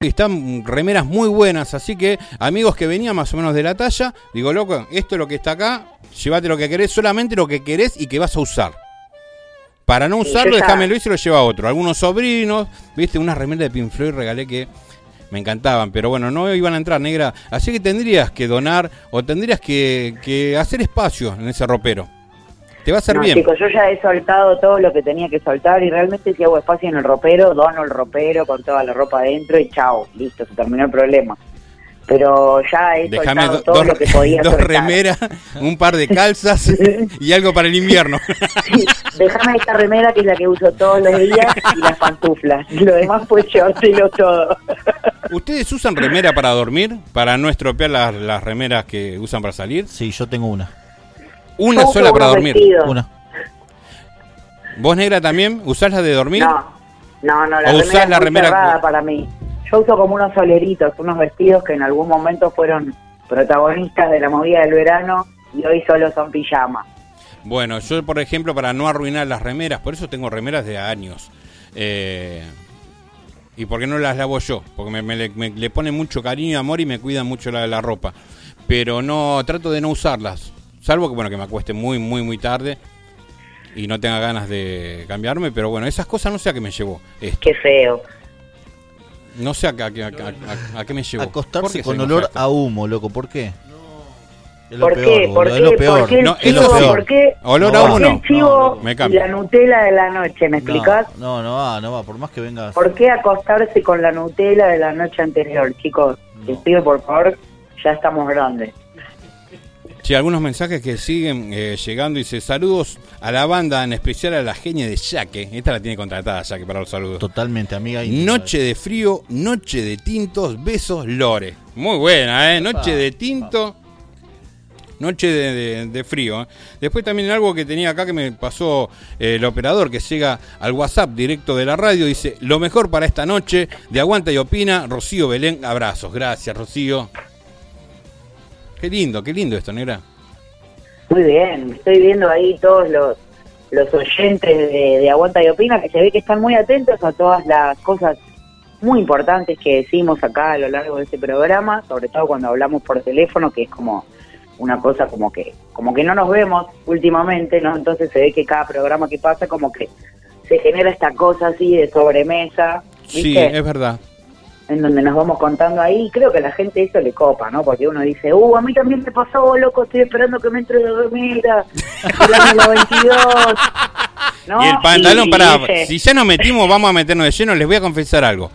están remeras muy buenas, así que amigos que venían más o menos de la talla, digo, loco, esto es lo que está acá, llévate lo que querés, solamente lo que querés y que vas a usar. Para no Sí, usarlo, ya- déjamelo y se lo lleva a otro. Algunos sobrinos, viste, unas remeras de Pink Floyd regalé que me encantaban, pero bueno, no iban a entrar, negra. Así que tendrías que donar o tendrías que, que hacer espacio en ese ropero. Te va a hacer No, bien. chicos, yo ya he soltado todo lo que tenía que soltar y realmente si hago espacio en el ropero, dono el ropero con toda la ropa adentro y chao, listo, se terminó el problema. Pero ya he Déjame soltado do- todo dos, lo que podía dos soltar. remeras, un par de calzas y algo para el invierno. Sí, déjame esta remera que es la que uso todos los días y las pantuflas. Lo demás pues llevártelo todo. ¿Ustedes usan remera para dormir? ¿Para no estropear las, las remeras que usan para salir? Sí, yo tengo una. Una uso sola para dormir. vestidos. Una. ¿Vos, negra, también? ¿Usás la de dormir? No, no, no, la ¿O remera usás es la remera cerrada para mí. Yo uso como unos soleritos, unos vestidos que en algún momento fueron protagonistas de la movida del verano y hoy solo son pijamas. Bueno, yo, por ejemplo, para no arruinar las remeras, por eso tengo remeras de años. Eh, ¿Y por qué no las lavo yo? Porque me, me le, me le ponen mucho cariño y amor y me cuidan mucho la, la ropa. Pero no, trato de no usarlas. Salvo que, bueno, que me acueste muy, muy, muy tarde y no tenga ganas de cambiarme. Pero bueno, esas cosas no sé a qué me llevó esto. Qué feo. No sé a, qué- a qué- a qué- a- a qué me llevó. ¿Por Acostarse con olor a esto? a humo, loco. ¿Por qué? Es lo ¿Por peor, qué? ¿Por es qué? lo ¿Por peor. qué No, es chivo? lo peor. ¿Por qué, Olor a por humo qué no. el chivo Me y cambio. la Nutella de la noche? ¿Me explicás? No, no, no va, no va. Por más que vengas. ¿Por qué acostarse con la Nutella de la noche anterior, chicos? No. Les pido por favor, ya estamos grandes. Sí, algunos mensajes que siguen eh, llegando. Dice, saludos a la banda, en especial a la genia de Yaque. Esta la tiene contratada Yaque para los saludos. Totalmente, amiga. Noche de frío, noche de tintos, besos, Lore. Muy buena, ¿eh? Noche de tinto, noche de, de- de frío. ¿eh? Después también algo que tenía acá que me pasó eh, el operador que llega al WhatsApp directo de la radio. Dice, lo mejor para esta noche de Aguanta y Opina, Rocío Belén, abrazos. Gracias, Rocío. Qué lindo, qué lindo esto, negra. Muy bien, estoy viendo ahí todos los, los oyentes de, de Aguanta y Opina que se ve que están muy atentos a todas las cosas muy importantes que decimos acá a lo largo de este programa, sobre todo cuando hablamos por teléfono, que es como una cosa como que como que no nos vemos últimamente, ¿no? Entonces se ve que cada programa que pasa como que se genera esta cosa así de sobremesa, Sí, es verdad. En donde nos vamos contando ahí, y creo que a la gente eso le copa, ¿no? Porque uno dice, uh, a mí también me pasó, loco, estoy esperando que me entre de dormir, el año 92, ¿no? Y el pantalón, Y- para dice, si ya nos metimos, vamos a meternos de lleno, les voy a confesar algo.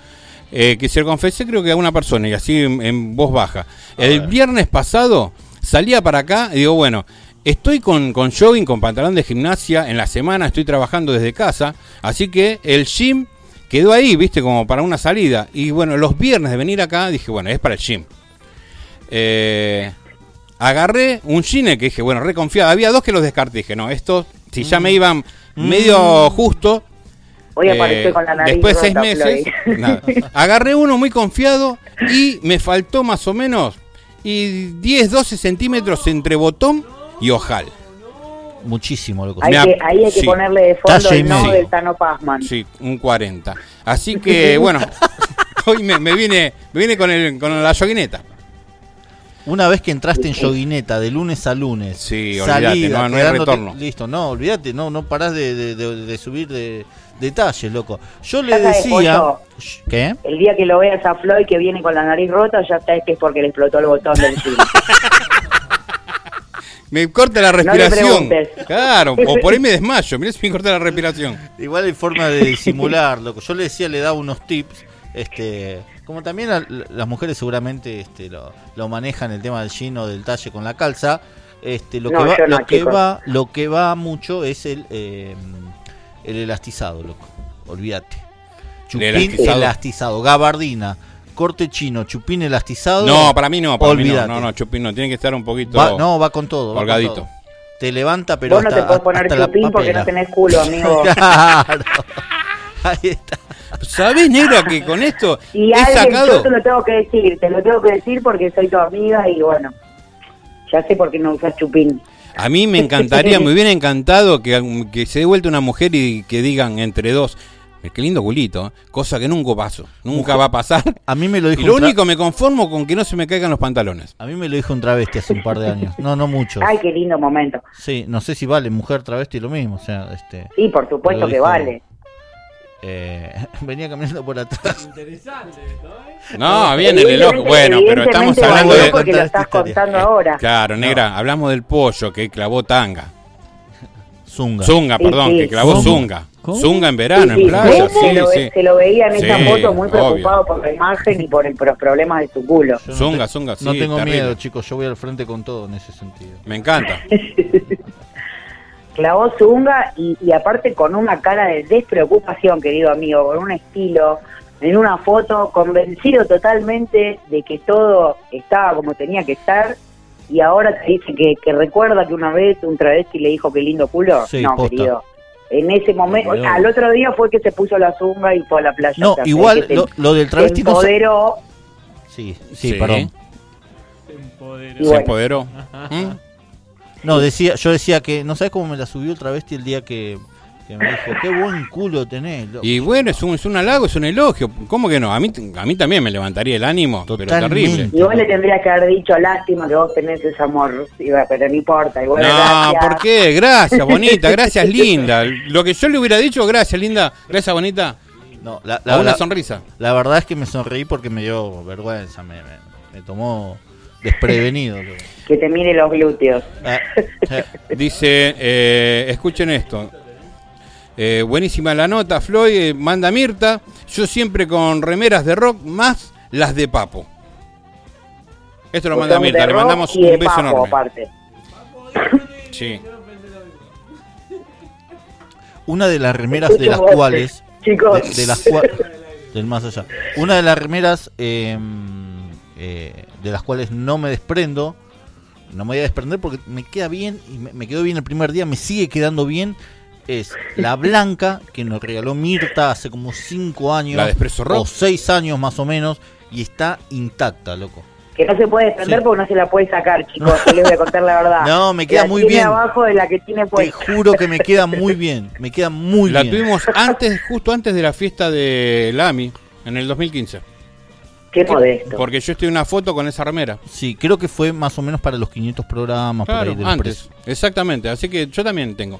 Eh, que se lo confesé creo que a una persona y así en, en voz baja. El viernes pasado salía para acá y digo, bueno, estoy con, con jogging, con pantalón de gimnasia, en la semana estoy trabajando desde casa, así que el gym quedó ahí, viste, como para una salida. Y bueno, los viernes de venir acá dije, bueno, es para el gym. Eh, agarré un gine que dije, bueno, reconfiado. Había dos que los descarté. Dije, no, estos, si ya me iban medio justo. Hoy eh, con la nariz Después de seis meses, nada. agarré uno muy confiado y me faltó más o menos y 10, 12 centímetros entre botón y ojal. Muchísimo, Me que, ahí hay que sí. ponerle de fondo Talle el no del Tano Pazman. Sí, un 40. Así que, bueno, hoy me, me vine, me vine con, el, con la yoguineta. Una vez que entraste en yoguineta de lunes a lunes, Sí, olvídate, no- no hay retorno. Listo, no, olvídate, no, no parás de, de- de- de subir de detalles, loco. Yo le decía. ¿Qué? El día que lo veas a Floyd que viene con la nariz rota, ya sabes que es porque le explotó el botón del cine. Me corta la respiración. claro, o por ahí me desmayo. Mirá si me corta la respiración. Igual hay forma de disimular, loco. Yo le decía, le daba unos tips, este, como también a- las mujeres seguramente este, lo, lo manejan el tema del jean o del talle con la calza. Este, lo No, que va, yo no, lo que va, lo que va mucho es el, eh, el elastizado, loco. Olvídate. Chupín elastizado. elastizado. gabardina, corte chino, chupín elastizado. No, para mí no, para mí no. No, no, Chupín no. Tiene que estar un poquito. Va- no, va con todo. con Holgadito. todo. Te levanta, pero Vos no te podés poner chupín porque no tenés culo, amigo. Claro. Ahí está. ¿Sabés, negra, que con esto Y he alguien, sacado. yo te lo tengo que decir, te lo tengo que decir porque soy tu amiga y bueno, ya sé por qué no usas chupín. A mí me encantaría, me hubiera encantado que, que se dé vuelta una mujer y que digan entre dos, Qué lindo culito, ¿eh? cosa que nunca pasó, nunca va a pasar. A mí me lo dijo Y lo único me conformo con que no se me caigan los pantalones. A mí me lo dijo un travesti hace un par de años. No, no mucho. Ay, qué lindo momento. Sí, no sé si vale mujer travesti lo mismo, o sea, este Sí, por supuesto que dijo- vale. eh, venía caminando por atrás. No, bien en el ojo. Bueno, pero estamos hablando de. porque lo estás contando ahora. Claro, negra, hablamos del pollo que clavó tanga. Zunga. Zunga, perdón, sí. que clavó zunga. ¿Cómo? Zunga en verano, Sí, en sí, playa. se, Sí, lo, sí. se lo veía en esa foto muy obvio. preocupado por la imagen y por, el- por los problemas de su culo. No Zunga, te- zunga, No tengo terrible. miedo, chicos, yo voy al frente con todo en ese sentido. Me encanta. Clavó Zunga y, y aparte con una cara de despreocupación, querido amigo, con un estilo, en una foto, convencido totalmente de que todo estaba como tenía que estar. Y ahora te dice que, que recuerda que una vez un travesti le dijo qué lindo culo. Sí, no, posta. querido. En ese momento, al otro día fue que se puso la zunga y fue a la playa. No, igual que se- lo, lo del se travesti no se- empoderó Sí, sí, Sí. perdón. Se bueno, empoderó. ¿Mm? No, decía, yo decía que, no sabes cómo me la subió el travesti el día que, que me dijo, qué buen culo tenés. loco". Y bueno, es un, es un halago, es un elogio. ¿Cómo que no? A mí, a mí también me levantaría el ánimo, pero terrible. Y vos le tendrías que haber dicho, lástima que vos tenés ese amor, pero no importa. Igual No, gracias. ¿por qué? Gracias, bonita, gracias, linda. Lo que yo le hubiera dicho, gracias, linda, gracias, bonita. No, la, la- una la- sonrisa. la verdad es que me sonreí porque me dio vergüenza, me, me- me tomó desprevenido. Que te mire los glúteos. Ah, eh, Dice, eh, escuchen esto. Eh, buenísima la nota, Floyd, eh, manda Mirta. Yo siempre con remeras de rock más las de Papo. Esto lo manda Mirta, le mandamos un beso papo, enorme. aparte. Sí. una de las remeras de las cuales Chicos. de, de las cua- del más allá una de las remeras eh, eh, de las cuales no me desprendo no me voy a desprender porque me queda bien y me, me quedó bien el primer día me sigue quedando bien es la blanca que nos regaló Mirta hace como 5 años ¿La de Espresso Rock? o 6 años más o menos y está intacta loco Que no se puede defender Sí. porque no se la puede sacar, chicos. Yo les voy a contar la verdad. No, me queda La muy tiene bien. abajo de la que tiene te puesta. juro que me queda muy bien me queda muy La bien tuvimos antes, justo antes de la fiesta de Lami, en el 2015. Qué modesto. Porque yo estoy en una foto con esa remera. Sí, creo que fue más o menos para los 500 programas por Claro, ahí del antes. Exactamente, así que yo también tengo.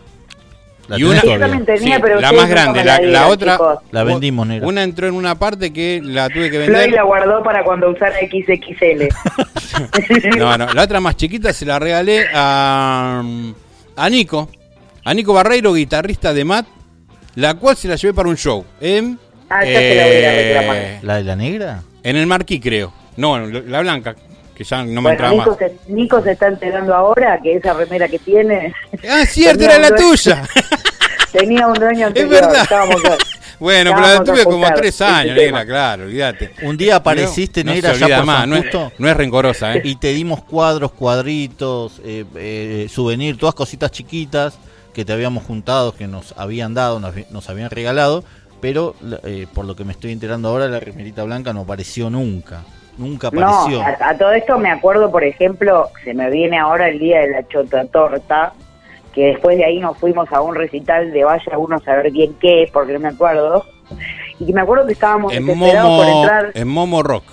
La Y una- tenía, Sí, pero la más grande, la, otra. chicos. La vendimos, negra. Una entró en una parte que la tuve que Floyd vender. la guardó para cuando usara XXL. No, no, la otra más chiquita se la regalé a, a Nico, a Nico Barreiro, guitarrista de Matt, la cual se la llevé para un show en, Ah, ya se la voy a reclamar. eh, ¿La de la negra? en el Marquí, creo. No, la blanca, que ya no me Bueno, entraba Nico más. se, Nico se está enterando ahora que esa remera que tiene Ah, cierto, era la dueño- tuya. tenía un dueño Es anterior. verdad. Estábamos, Bueno, pero la tuve como tres años, tema. negra, claro, olvídate. Un día apareciste, No, no negra, se ya por más, no es, no es rencorosa, ¿eh? y te dimos cuadros, cuadritos, eh, eh, souvenir, todas cositas chiquitas que te habíamos juntado, que nos habían dado, nos, nos habían regalado, pero eh, por lo que me estoy enterando ahora, la remerita blanca no apareció nunca. Nunca No, apareció. a, a todo esto me acuerdo, por ejemplo, se me viene ahora el día de la chota torta, que después de ahí nos fuimos a un recital de vaya uno a saber bien qué, porque no me acuerdo. Y me acuerdo que estábamos En desesperados por entrar, en Momo Rock.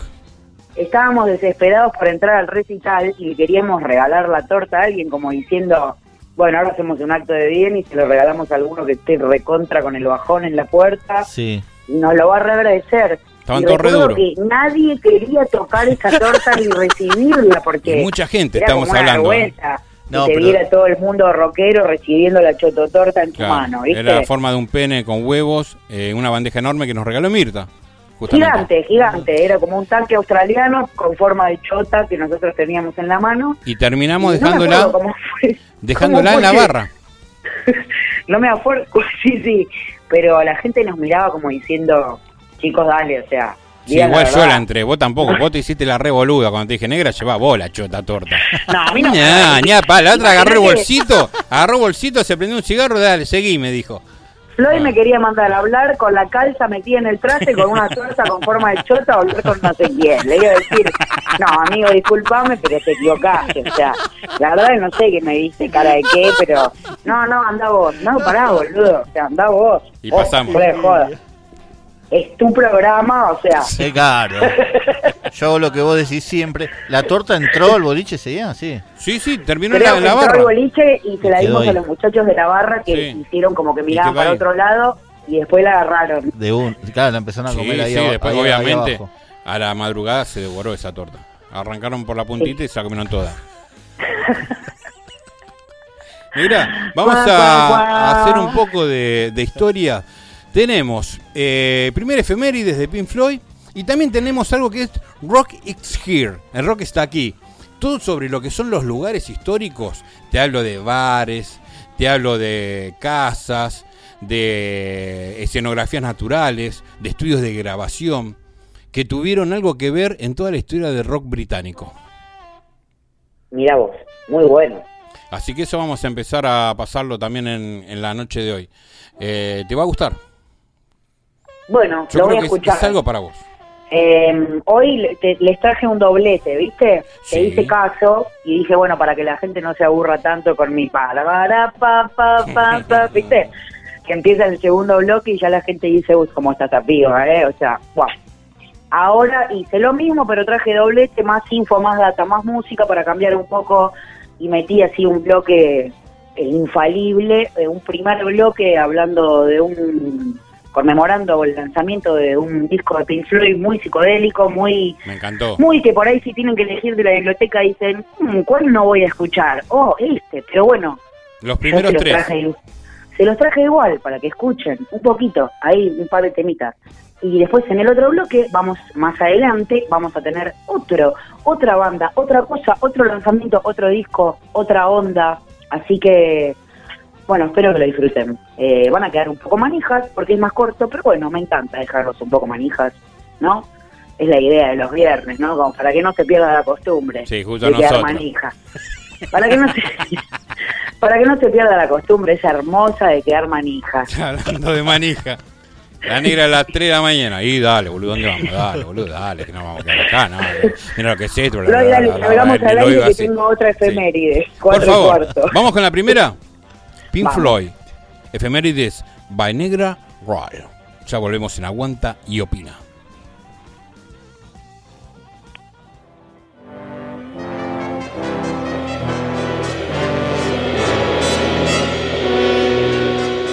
estábamos desesperados por entrar al recital y queríamos regalar la torta a alguien como diciendo, bueno, ahora hacemos un acto de bien y se lo regalamos a alguno que esté recontra con el bajón en la puerta Sí. y nos lo va a reagradecer. Estaban todos re que nadie quería tocar esa torta ni recibirla porque mucha gente, era estamos como una hablando, ¿eh? vergüenza No, que te pero- viera todo el mundo rockero recibiendo la chototorta en tu Claro, mano, ¿viste? era la forma de un pene con huevos, eh, una bandeja enorme que nos regaló Mirta. Justamente. Gigante, gigante, era como un tanque australiano con forma de chota que nosotros teníamos en la mano. Y terminamos Y dejándola, acuerdo cómo fue- dejándola cómo en la barra. no me acuerdo, sí, sí, pero la gente nos miraba como diciendo, chicos, dale, o sea. Sí, igual yo verdad". la entré, vos tampoco, vos te hiciste la re boluda cuando te dije negra, llevá vos la chota torta. No, a mí no. Ña, ña, pa, la otra agarró el bolsito, agarró el bolsito, se prendió un cigarro, dale, seguí, me dijo. Floyd Ah. me quería mandar a hablar con la calza metida en el traje, con una torta con forma de chota, a hablar con no sé quién. Le iba a decir, no, amigo, discúlpame, pero te equivocaste. O sea, la verdad que no sé qué me diste cara de qué, pero no, no, anda vos. No, pará, boludo. O sea, anda vos. Y Vos, pasamos. de joda. Es tu programa, o sea. Sí, claro. Yo hago lo que vos decís siempre. ¿La torta entró al boliche ese día? Sí. Sí, sí, terminó Creo en que la, entró barra. al boliche y se la dimos a los muchachos de la barra que Sí. hicieron como que miraban para ahí. otro lado y después la agarraron. De un. Claro, la empezaron a Sí, comer ahí, sí, después ahí- ahí obviamente abajo. a la madrugada se devoró esa torta. Arrancaron por la puntita y se la comieron toda. Mira, vamos a, hacer un poco de, de historia. Tenemos eh, primer efemérides de Pink Floyd y también tenemos algo que es Rock is Here. El rock está aquí. Todo sobre lo que son los lugares históricos. Te hablo de bares, te hablo de casas, de escenografías naturales, de estudios de grabación que tuvieron algo que ver en toda la historia del rock británico. Mira vos, muy bueno. Así que eso vamos a empezar a pasarlo también en, en la noche de hoy. Eh, ¿Te va a gustar? Bueno, Yo lo creo voy a que es- escuchar. es algo para vos. Eh, hoy te- les traje un doblete, ¿viste? Sí. Te hice caso y dije, bueno, para que la gente no se aburra tanto con mi para, para, pa, pa, pa, pa, ¿viste? Que empieza el segundo bloque y ya la gente dice, uy, cómo está esta piba, ¿eh? O sea, guau. Ahora hice lo mismo, pero traje doblete, más info, más data, más música para cambiar un poco y metí así un bloque eh, infalible, eh, un primer bloque hablando de un conmemorando el lanzamiento de un disco de Pink Floyd muy psicodélico, muy Me encantó. muy que por ahí si tienen que elegir de la biblioteca dicen, "Mm, ¿cuál no voy a escuchar? Oh, este, pero bueno, Los primeros los tres. traje, se los traje igual para que escuchen un poquito, ahí un par de temitas. Y después en el otro bloque, vamos más adelante, vamos a tener otro, otra banda, otra cosa, otro lanzamiento, otro disco, otra onda. Así que, bueno, espero que lo disfruten. Eh, van a quedar un poco manijas porque es más corto, pero bueno, me encanta dejarlos un poco manijas, ¿no? Es la idea de los viernes, ¿no? Como para que no se pierda la costumbre Sí, justo de quedar nosotros. manija. Para que no se, para que no se pierda la costumbre esa hermosa de quedar manija. Hablando de manija. La negra a las 3 de la mañana. Y dale, boludo, ¿dónde vamos? Dale, boludo, dale, que no vamos a quedar acá, no. Mira lo que es esto. bla, bla, al aire que tengo otra Sí. efeméride. Por favor, cuarto. vamos con la primera. Pink Vamos. Floyd. Efemérides by Negra Royal. Ya volvemos en Aguanta y Opina.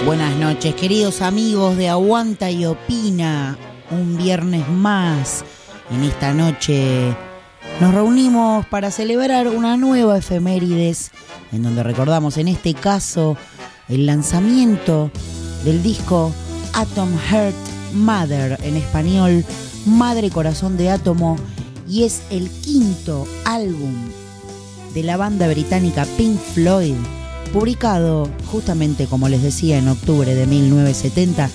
Buenas noches, queridos amigos de Aguanta y Opina. Un viernes más. En esta noche nos reunimos para celebrar una nueva efemérides, en donde recordamos en este caso el lanzamiento del disco Atom Heart Mother, en español Madre Corazón de Átomo, y es el quinto álbum de la banda británica Pink Floyd, publicado justamente como les decía en octubre de 1970,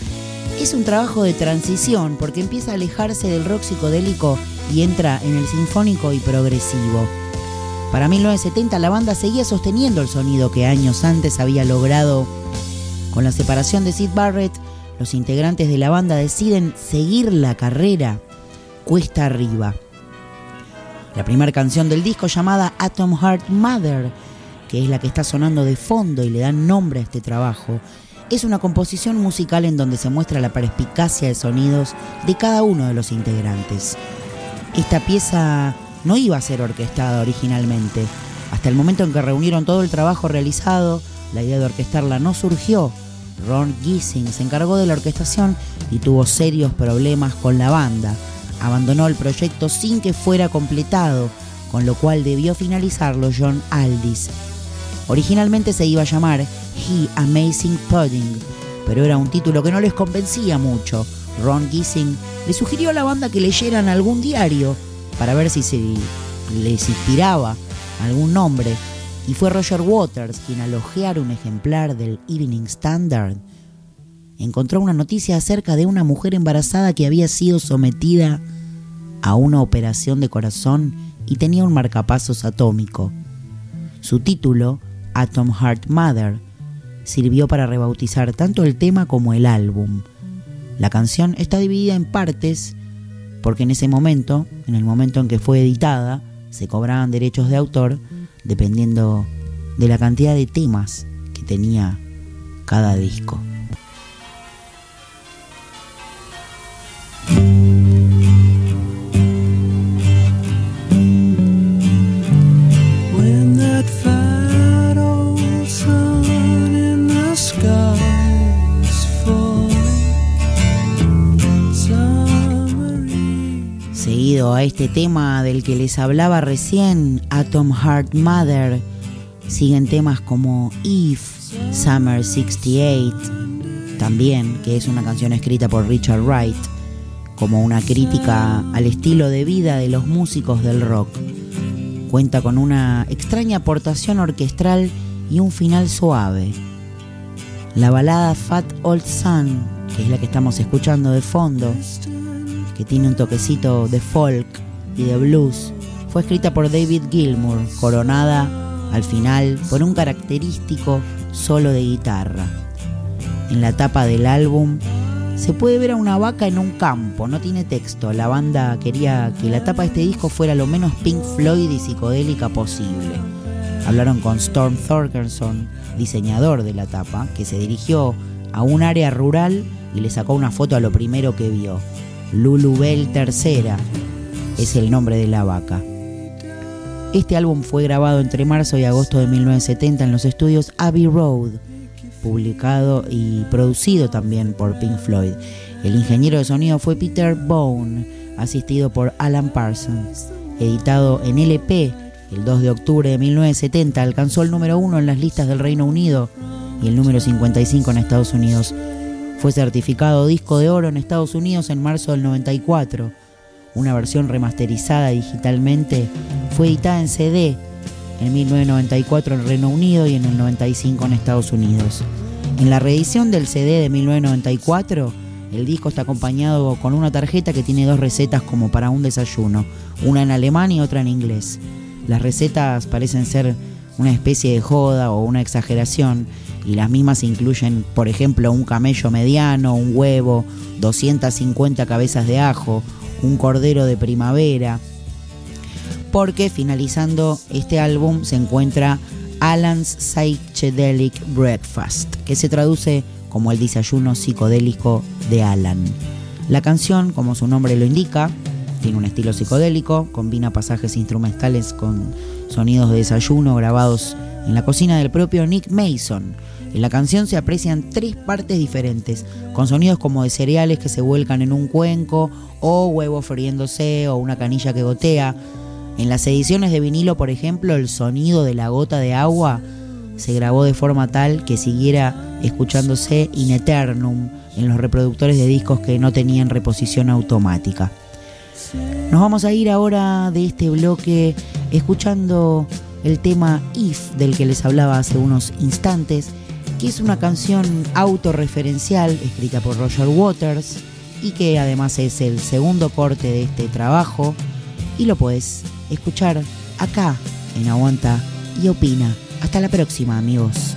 es un trabajo de transición porque empieza a alejarse del rock psicodélico y entra en el sinfónico y progresivo. Para 1970 la banda seguía sosteniendo el sonido que años antes había logrado. Con la separación de Sid Barrett, los integrantes de la banda deciden seguir la carrera cuesta arriba. La primera canción del disco llamada Atom Heart Mother, que es la que está sonando de fondo y le dan nombre a este trabajo, es una composición musical en donde se muestra la perspicacia de sonidos de cada uno de los integrantes. Esta pieza no iba a ser orquestada originalmente. Hasta el momento en que reunieron todo el trabajo realizado, la idea de orquestarla no surgió. Ron Gissing se encargó de la orquestación y tuvo serios problemas con la banda. Abandonó el proyecto sin que fuera completado, con lo cual debió finalizarlo John Aldis. Originalmente se iba a llamar He Amazing Pudding, pero era un título que no les convencía mucho. Ron Gissing le sugirió a la banda que leyeran algún diario para ver si se les inspiraba algún nombre, y fue Roger Waters quien al un ejemplar del Evening Standard encontró una noticia acerca de una mujer embarazada que había sido sometida a una operación de corazón y tenía un marcapasos atómico. Su título, Atom Heart Mother, sirvió para rebautizar tanto el tema como el álbum. La canción está dividida en partes porque en ese momento, en el momento en que fue editada, se cobraban derechos de autor dependiendo de la cantidad de temas que tenía cada disco. Este tema del que les hablaba recién, Atom Heart Mother, siguen temas como If, Summer 68, también, que es una canción escrita por Richard Wright, como una crítica al estilo de vida de los músicos del rock. Cuenta con una extraña aportación orquestral y un final suave. La balada Fat Old Sun, que es la que estamos escuchando de fondo, que tiene un toquecito de folk y de blues, fue escrita por David Gilmour, coronada al final por un característico solo de guitarra. En la tapa del álbum se puede ver a una vaca en un campo, no tiene texto. La banda quería que la tapa de este disco fuera lo menos Pink Floyd y psicodélica posible. Hablaron con Storm Thorgerson, diseñador de la tapa, que se dirigió a un área rural y le sacó una foto a lo primero que vio. Lulubel III es el nombre de la vaca. Este álbum fue grabado entre marzo y agosto de 1970 en los estudios Abbey Road, publicado y producido también por Pink Floyd. El ingeniero de sonido fue Peter Bone, asistido por Alan Parsons. Editado en LP el 2 de octubre de 1970, alcanzó el número 1 en las listas del Reino Unido y el número 55 en Estados Unidos. Fue certificado disco de oro en Estados Unidos en marzo del 94. Una versión remasterizada digitalmente fue editada en CD en 1994 en Reino Unido y en el 95 en Estados Unidos. En la reedición del CD de 1994, el disco está acompañado con una tarjeta que tiene dos recetas como para un desayuno, una en alemán y otra en inglés. Las recetas parecen ser una especie de joda o una exageración y las mismas incluyen, por ejemplo, un camello mediano, un huevo, 250 cabezas de ajo, un cordero de primavera, porque finalizando este álbum se encuentra Alan's Psychedelic Breakfast, que se traduce como el desayuno psicodélico de Alan. La canción, como su nombre lo indica, tiene un estilo psicodélico, combina pasajes instrumentales con sonidos de desayuno grabados en la cocina del propio Nick Mason. En la canción se aprecian tres partes diferentes, con sonidos como de cereales que se vuelcan en un cuenco, o huevos friéndose, o una canilla que gotea. En las ediciones de vinilo, por ejemplo, el sonido de la gota de agua se grabó de forma tal que siguiera escuchándose in eternum en los reproductores de discos que no tenían reposición automática. Nos vamos a ir ahora de este bloque escuchando el tema If del que les hablaba hace unos instantes, que es una canción autorreferencial escrita por Roger Waters y que además es el segundo corte de este trabajo y lo puedes escuchar acá en Aguanta y Opina. Hasta la próxima amigos.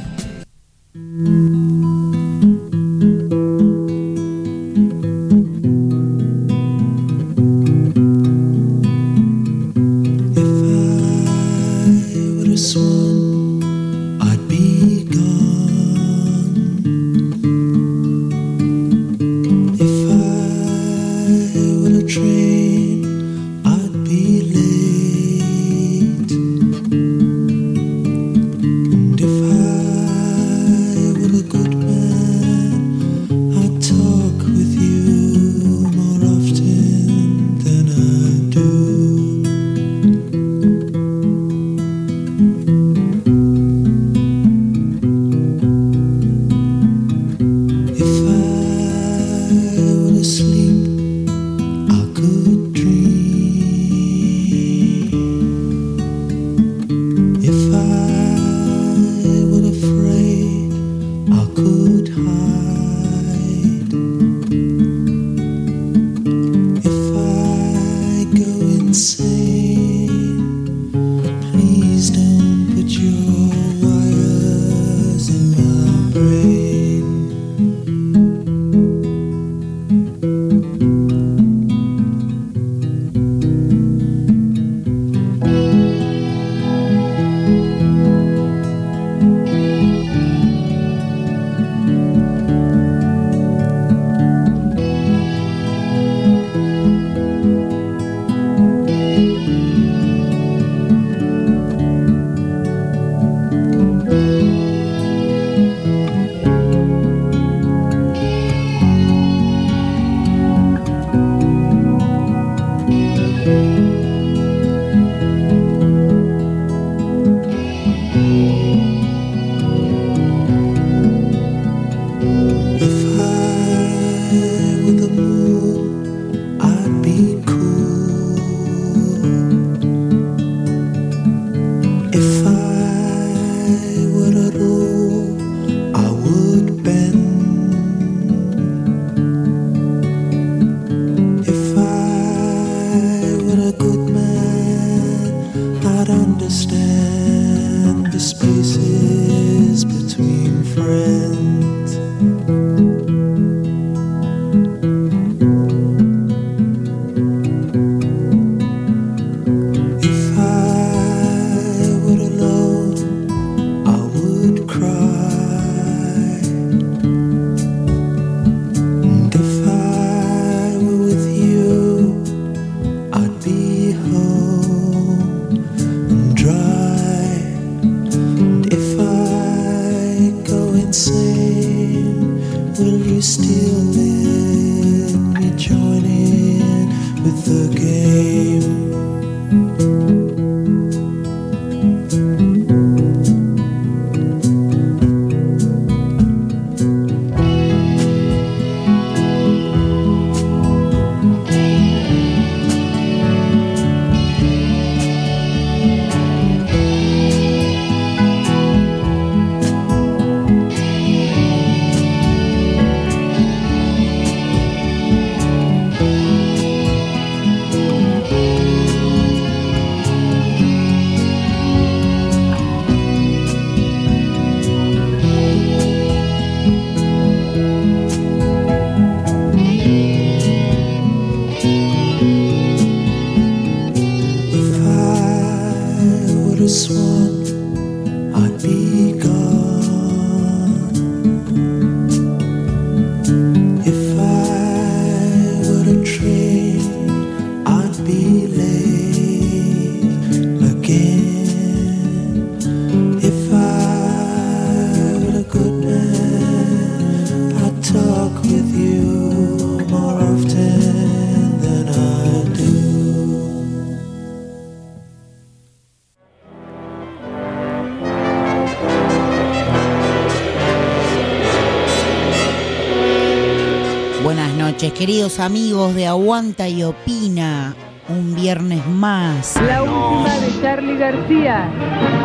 Queridos amigos de Aguanta y Opina. Un viernes más. La última de Charlie García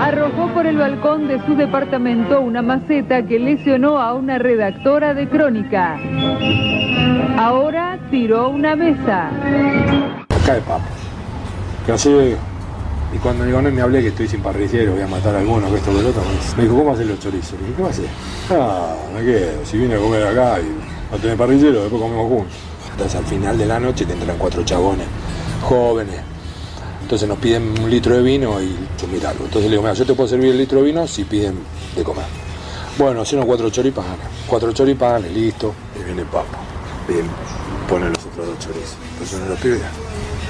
arrojó por el balcón de su departamento una maceta que lesionó a una redactora de crónica. Ahora tiró una mesa. Acá de papas. Que así, y cuando digo, no me hablé que estoy sin parrillero, voy a matar a alguno, que esto que lo otro, me dice- me dijo, ¿cómo hacer los chorizos? Le dije, ¿qué va a hacer? Ah, me quedo, si vine a comer acá y no tenés parrillero, después comemos juntos. Entonces al final de la noche te entran cuatro chabones, jóvenes. Entonces nos piden un litro de vino y chumir algo. Entonces le digo, mira, yo te puedo servir el litro de vino si piden de comer. Bueno, hicieron cuatro choripanes. Cuatro choripanes, listo. Y viene el papo. Bien, ponen los otros dos chorizos. Entonces uno los pibes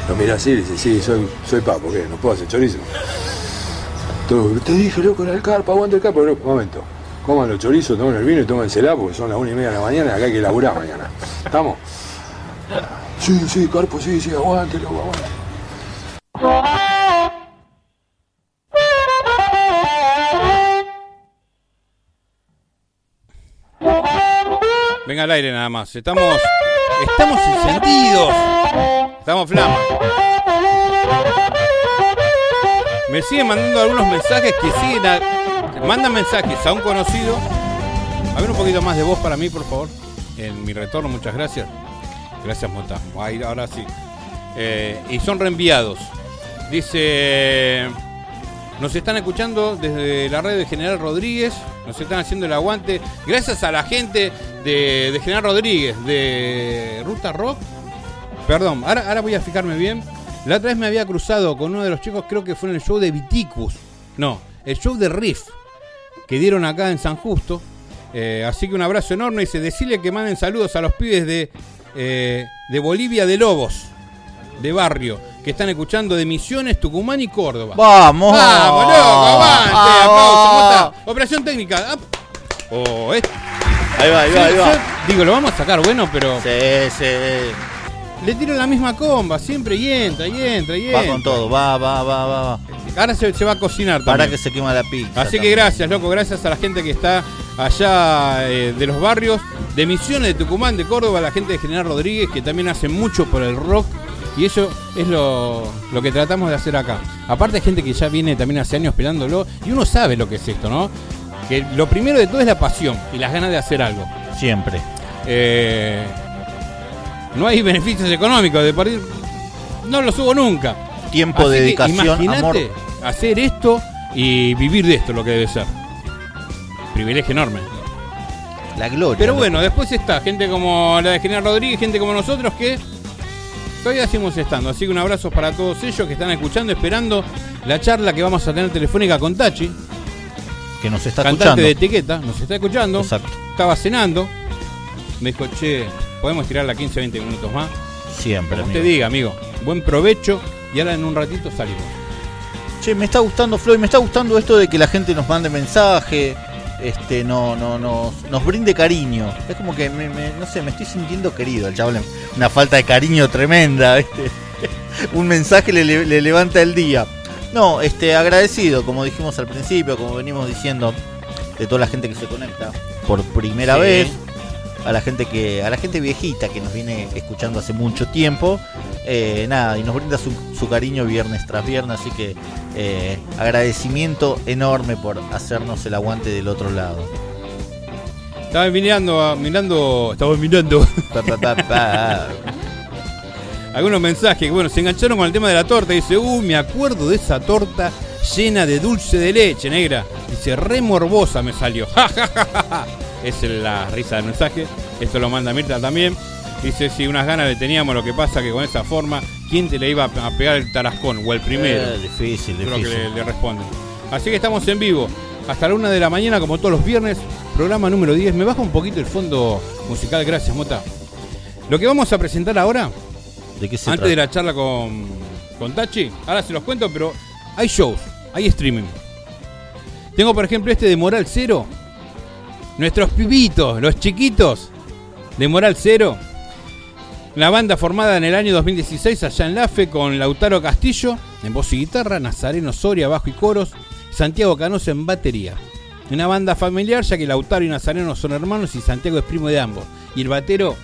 lo mira así y dice, sí, soy, soy papo, ¿qué? ¿No puedo hacer chorizo? Todo, te dije, loco, era el carpa, aguanta el carpa. Pero, un momento, coman los chorizos, tomen el vino y tómensela porque son las una y media de la mañana y acá hay que laburar mañana. ¿Estamos? Sí, sí, carpo, sí, sí, aguante, loco, aguante. Venga al aire nada más. Estamos. Estamos encendidos. Estamos flama. Me siguen mandando algunos mensajes que siguen a. Mandan mensajes a un conocido. A ver un poquito más de voz para mí, por favor. En mi retorno, muchas gracias. Gracias, Mota. Ahora sí. Eh, y son reenviados. Dice. Nos están escuchando desde la red de General Rodríguez. Nos están haciendo el aguante. Gracias a la gente de, General Rodríguez, de Ruta Rock. Perdón, ahora, ahora voy a fijarme bien. La otra vez me había cruzado con uno de los chicos, creo que fue en el show de Viticus. No, el show de Riff, que dieron acá en San Justo. Eh, así que un abrazo enorme. Dice, decirle que manden saludos a los pibes de, eh, de Bolivia de Lobos, de barrio, que están escuchando de Misiones, Tucumán y Córdoba. ¡Vamos! ¡Vamos, loco! ¡Aguante! ¡Vamos! ¡Aplauso! ¿Cómo está? Operación técnica. Oh, eh. Ahí va, ahí va, ahí va. Digo, lo vamos a sacar bueno, pero Sí, sí. Le tiro la misma comba, siempre y entra, y entra, y entra. Va con todo, va, va, va, va, va. Ahora se, se va a cocinar Para también. que se quema la pizza. Así que gracias, loco, gracias a la gente que está allá eh, de los barrios, de Misiones, de Tucumán, de Córdoba, la gente de General Rodríguez, que también hace mucho por el rock. Y eso es lo, lo que tratamos de hacer acá. Aparte hay gente que ya viene también hace años esperándolo y uno sabe lo que es esto, ¿no? Que lo primero de todo es la pasión y las ganas de hacer algo. Siempre. Eh, no hay beneficios económicos de partir. No lo subo nunca. Tiempo, Así dedicación, amor. imagínate hacer esto y vivir de esto, lo que debe ser. Privilegio enorme. La gloria. Pero loco. bueno, después está gente como la de General Rodríguez, gente como nosotros que todavía seguimos estando. Así que un abrazo para todos ellos que están escuchando, esperando la charla que vamos a tener telefónica con Tachi, que nos está cantante escuchando. de etiqueta, nos está escuchando. Exacto. Estaba cenando. Me dijo, che, podemos tirarla 15, 20 minutos más. Siempre, Como amigo. usted diga, amigo. Buen provecho y ahora en un ratito salimos. Che, me está gustando, Floyd, me está gustando esto de que la gente nos mande mensaje, este, no, no, nos, nos brinde cariño. Es como que, me, me- no sé, me estoy sintiendo querido. El chaval, una falta de cariño tremenda, ¿viste? Un mensaje le, le- le levanta el día. No, este, agradecido, como dijimos al principio, como venimos diciendo, de toda la gente que se conecta por primera Sí. vez. A la gente que, a la gente viejita que nos viene escuchando hace mucho tiempo. Eh, nada, y nos brinda su, su cariño viernes tras viernes, así que eh, agradecimiento enorme por hacernos el aguante del otro lado. Estaba mirando, mirando, estaba mirando Pa, pa, pa, pa. algunos mensajes que, bueno, se engancharon con el tema de la torta. Dice, uh, me acuerdo de esa torta llena de dulce de leche, negra. Dice, re morbosa me salió. Es la risa del mensaje. Esto lo manda Mirta también. Dice, si unas ganas le teníamos, lo que pasa que con esa forma, ¿quién te le iba a pegar el tarascón? O el primero. Eh, difícil, Creo que difícil. le, le responden. Así que estamos en vivo. Hasta la una de la mañana, como todos los viernes. Programa número 10. Me baja un poquito el fondo musical. Gracias, Mota. Lo que vamos a presentar ahora, ¿De qué se antes de la charla con, con Tachi, ahora se los cuento, pero hay shows, hay streaming. Tengo, por ejemplo, este de Moral Cero. Nuestros pibitos, los chiquitos de Moral Cero. La banda formada en el año 2016 allá en Lafe con Lautaro Castillo en voz y guitarra, Nazareno Soria bajo y coros, Santiago Canosa en batería. Una banda familiar ya que Lautaro y Nazareno son hermanos y Santiago es primo de ambos. Y el batero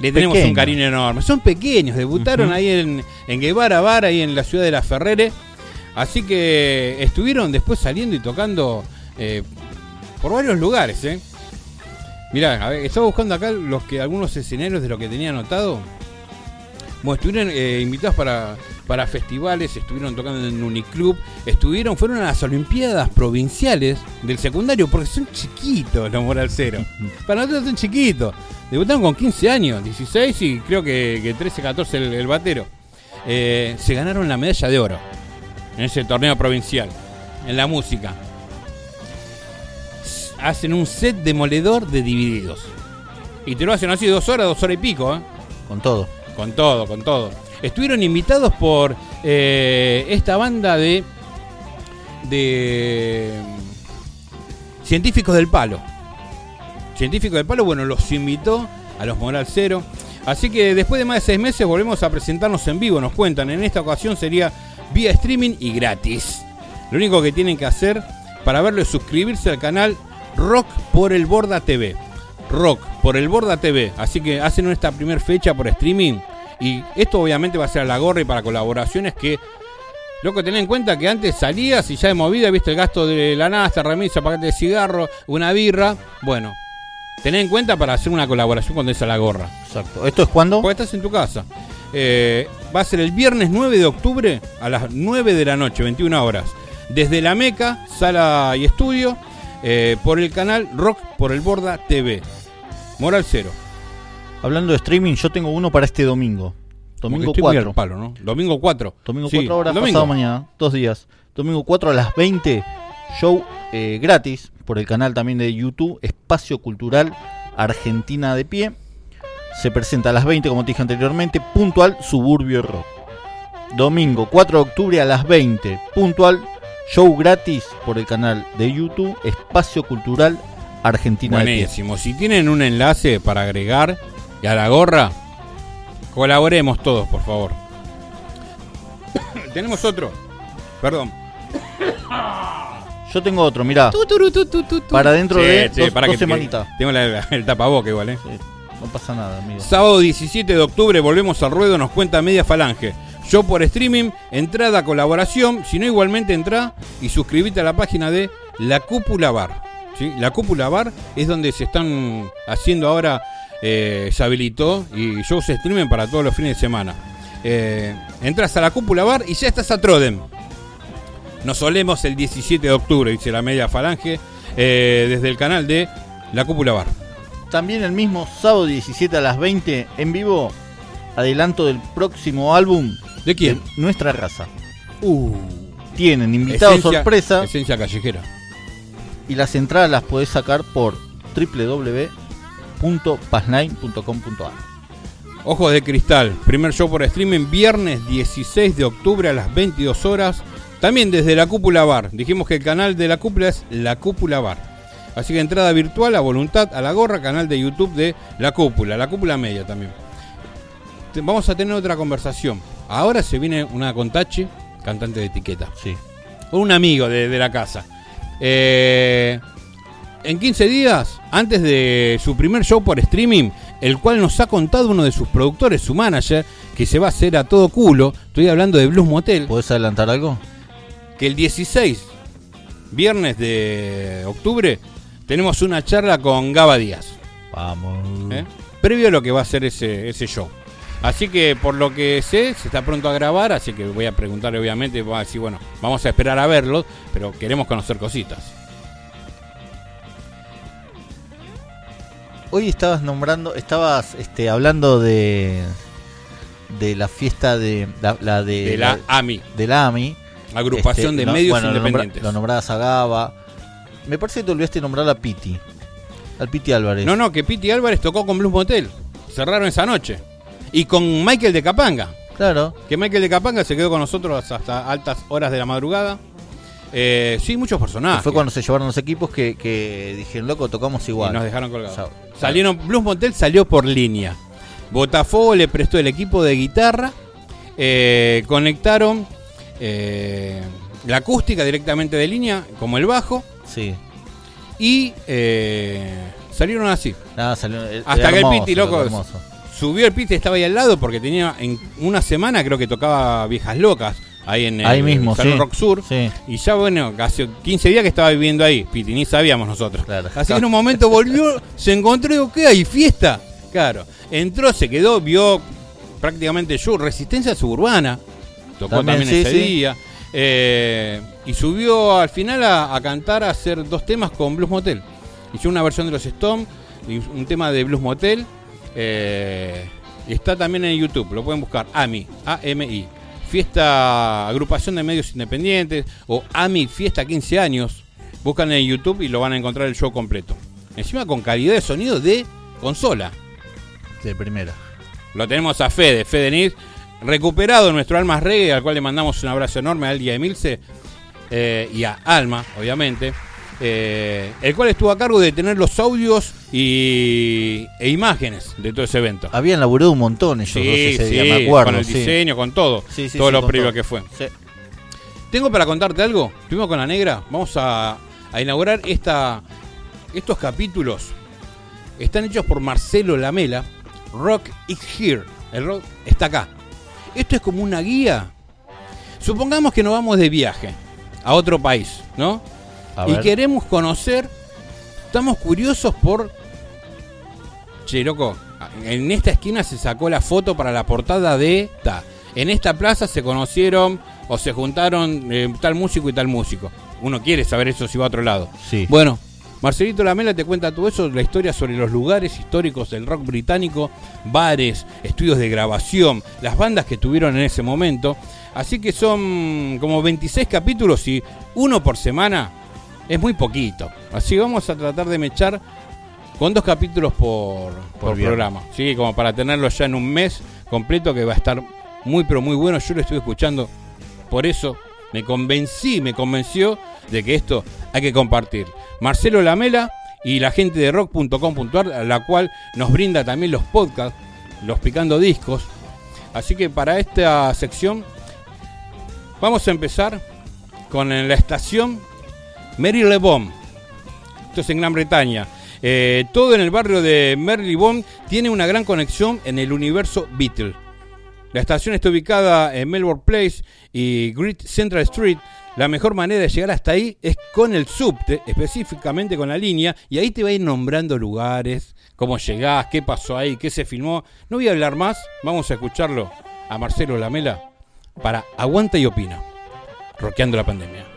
le tenemos Pequeño. un cariño enorme. Son pequeños, debutaron ahí en, en Guevara Bar, ahí en la ciudad de La Ferrere. Así que estuvieron después saliendo y tocando eh, por varios lugares, ¿eh? Mirá, a ver, estaba buscando acá los que algunos escenarios de lo que tenía anotado. Bueno, estuvieron eh, invitados para, para festivales, estuvieron tocando en Uniclub, estuvieron, fueron a las Olimpiadas Provinciales del secundario, porque son chiquitos los Moral Cero. Para nosotros son chiquitos. Debutaron con 15 años, 16 y creo que, que 13, 14 el, el batero. Eh, se ganaron la medalla de oro en ese torneo provincial, en la música. Hacen un set demoledor de divididos. Y te lo hacen así dos horas, dos horas y pico, ¿eh? Con todo. Con todo, con todo. Estuvieron invitados por eh, esta banda de. de. mm, científicos del palo. Científicos del palo, bueno, los invitó a los Moral Cero. Así que después de más de seis meses volvemos a presentarnos en vivo, nos cuentan. En esta ocasión sería vía streaming y gratis. Lo único que tienen que hacer para verlo es suscribirse al canal Rock por el Borda TV. Rock por el Borda TV. Así que hacen esta primera fecha por streaming. Y esto obviamente va a ser a la gorra y para colaboraciones que. Loco, ten en cuenta que antes salías y ya de movida, viste el gasto de la nasta, remisa, paquete de cigarro, una birra. Bueno, ten en cuenta para hacer una colaboración cuando es a la gorra. Exacto. ¿Esto es cuándo? Porque estás en tu casa. Eh, va a ser el viernes 9 de octubre a las 9 de la noche, 21 horas. Desde la Meca, sala y estudio, eh, por el canal Rock por el Borda TV. Moral cero. Hablando de streaming, yo tengo uno para este domingo. Domingo Porque estoy muy 4. al palo, ¿no? Domingo 4. Domingo Sí, 4 horas, domingo. pasado mañana, dos días. Domingo 4 a las 20, show eh, gratis por el canal también de YouTube, Espacio Cultural Argentina de Pie. Se presenta a las 20, como te dije anteriormente, puntual Suburbio Rock. Domingo 4 de octubre a las 20, puntual show gratis por el canal de YouTube, Espacio Cultural Argentina de. Buenísimo. Si tienen un enlace para agregar y a la gorra, Colaboremos todos, por favor. Tenemos otro. Perdón. Yo tengo otro, mirá. Para dentro Sí, de sí, dos, para dos que- semanitas. que- Tengo la- el tapaboca igual, ¿eh? Sí, no pasa nada, amigo. Sábado 17 de octubre volvemos al ruedo, nos cuenta Media Falange. Yo por streaming, entrada, colaboración, si no igualmente entra y suscribite a la página de La Cúpula Bar. La Cúpula Bar es donde se están haciendo ahora, eh, se habilitó y shows streaming para todos los fines de semana. Eh, entras a La Cúpula Bar y ya estás a Trodem. Nos solemos el 17 de octubre, dice la Media Falange, eh, desde el canal de La Cúpula Bar. También el mismo sábado 17 a las 20 en vivo, adelanto del próximo álbum ¿De quién? de Nuestra Raza. Uh, Tienen invitados Esencia- sorpresa Esencia callejera. y las entradas las podés sacar por www.pasnine.com.ar. Ojos de Cristal, primer show por streaming, viernes 16 de octubre a las 22 horas. También desde la Cúpula Bar. Dijimos que el canal de la Cúpula es La Cúpula Bar. Así que entrada virtual a voluntad a la gorra, canal de YouTube de La Cúpula, La Cúpula Media también. Vamos a tener otra conversación. Ahora se viene una contache, cantante de etiqueta. Sí. un amigo de, de la casa. Eh, en 15 días, antes de su primer show por streaming, el cual nos ha contado uno de sus productores, su manager, que se va a hacer a todo culo, estoy hablando de Blues Motel, ¿Podés adelantar algo? que el 16, viernes de octubre, tenemos una charla con Gaba Díaz. Vamos. ¿eh? previo a lo que va a ser ese, ese show. Así que por lo que sé, se está pronto a grabar, así que voy a preguntarle obviamente, voy a decir, bueno, vamos a esperar a verlo, pero queremos conocer cositas. Hoy estabas nombrando, estabas este, hablando de de la fiesta de la, la de, De la AMI, de la AMI. agrupación Este, de no- medios bueno, independientes. Lo nombrabas a Gaba. Me parece que te olvidaste nombrar a Piti. Al Piti Álvarez. No, no, que Piti Álvarez tocó con Blues Motel, cerraron esa noche. Y con Michael de Capanga, Claro. que Michael de Capanga se quedó con nosotros hasta altas horas de la madrugada. Eh, sí, muchos personajes. Fue cuando se llevaron los equipos que, que dijeron, loco, tocamos Y igual. nos dejaron colgados. Salieron, Blues Motel salió por línea. Botafogo le prestó el equipo de guitarra. eh, conectaron eh, la acústica directamente de línea, como el bajo. Sí. Y salieron así. Nada, salió, era Hasta que el Piti, loco. Subió el pit, estaba ahí al lado porque tenía en una semana creo que tocaba Viejas Locas. Ahí en el mismo, Salón sí. Rock Sur. Sí. Y ya bueno, hace 15 días que estaba viviendo ahí, Piti, ni sabíamos nosotros. Claro. Así que en un momento volvió, se encontró y digo, ¿qué hay? ¿Fiesta? Claro. Entró, se quedó, vio prácticamente yo, Resistencia Suburbana. Tocó También, también, sí, ese día. Eh, y subió al final a, a cantar, a hacer dos temas con Blues Motel. Hizo una versión de los Stones y un tema de Blues Motel. Eh, y está también en YouTube, lo pueden buscar. AMI, A-M-I. Fiesta, agrupación de medios independientes. O AMI, Fiesta 15 años. Buscan en YouTube y lo van a encontrar el show completo. Encima con calidad de sonido de consola. De primera. Lo tenemos a Fede, Fede Nis, recuperado nuestro Almas Reggae, al cual le mandamos un abrazo enorme a Aldia Emilce eh, y a Alma, obviamente. Eh, el cual estuvo a cargo de tener los audios y, e imágenes de todo ese evento. Habían laburado un montón ellos dos ese sí, día, me acuerdo. con el sí. diseño, con todo, Sí, sí, todo lo previo todo. que fue. Tengo para contarte algo. Estuvimos con la negra. Vamos a, a inaugurar esta, estos capítulos. Están hechos por Marcelo Lamela. Rock is here. El rock está acá. Esto es como una guía. Supongamos que nos vamos de viaje a otro país, ¿no? A y ver. queremos conocer. Estamos curiosos por. Che, loco. En esta esquina se sacó la foto para la portada de. Ta. En esta plaza se conocieron o se juntaron eh, tal músico y tal músico. Uno quiere saber eso si va a otro lado. Sí. Bueno, Marcelito Lamela te cuenta todo eso, la historia sobre los lugares históricos del rock británico, bares, estudios de grabación, las bandas que tuvieron en ese momento. Así que son como 26 capítulos y uno por semana es muy poquito. Así vamos a tratar de mechar con dos capítulos por, programa. Sí, como para tenerlo ya en un mes completo que va a estar muy pero muy bueno. Yo lo estuve escuchando, por eso me convencí, me convenció de que esto hay que compartir. Marcelo Lamela y la gente de rock.com.ar, la cual nos brinda también los podcasts, los picando discos, Así que para esta sección vamos a empezar con la estación Marylebone. Esto es en Gran Bretaña. Eh, todo en el barrio de Marylebone tiene una gran conexión en el universo Beatle. La estación está ubicada en Melbourne Place y Great Central Street. La mejor manera de llegar hasta ahí es con el subte, específicamente con la línea, y ahí te va a ir nombrando lugares, cómo llegás, qué pasó ahí, qué se filmó. No voy a hablar más, vamos a escucharlo a Marcelo Lamela para Aguanta y Opina, roqueando la pandemia.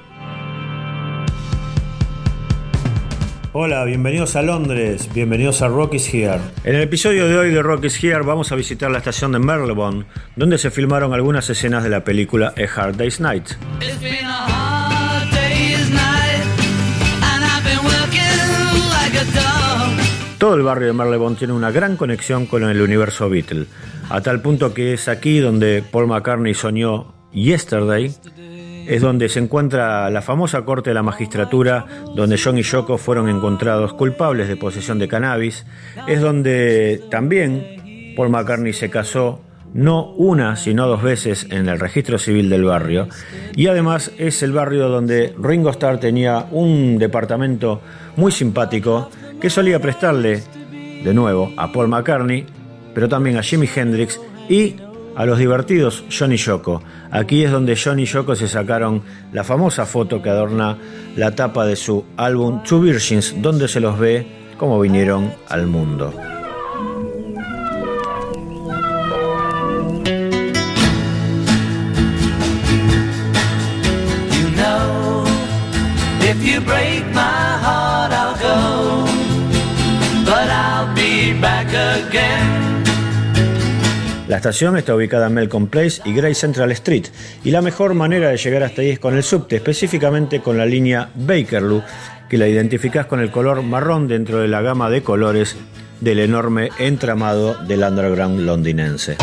Hola, bienvenidos a Londres, bienvenidos a Rock is Here. En el episodio de hoy de Rock is Here vamos a visitar la estación de Marylebone, donde se filmaron algunas escenas de la película A Hard Day's Night. Todo el barrio de Marylebone tiene una gran conexión con el universo Beatle, a tal punto que es aquí donde Paul McCartney soñó Yesterday, es donde se encuentra la famosa corte de la magistratura, donde John y Yoko fueron encontrados culpables de posesión de cannabis, es donde también Paul McCartney se casó no una, sino dos veces en el registro civil del barrio, y además es el barrio donde Ringo Starr tenía un departamento muy simpático que solía prestarle, de nuevo, a Paul McCartney, pero también a Jimi Hendrix y a los divertidos John y Yoko. Aquí es donde John y Yoko se sacaron la famosa foto que adorna la tapa de su álbum Two Virgins, donde se los ve como vinieron al mundo. Estación está ubicada en Melcombe Place y Grey Central Street, y la mejor manera de llegar hasta ahí es con el subte, específicamente con la línea Bakerloo, que la identificás con el color marrón dentro de la gama de colores del enorme entramado del underground londinense.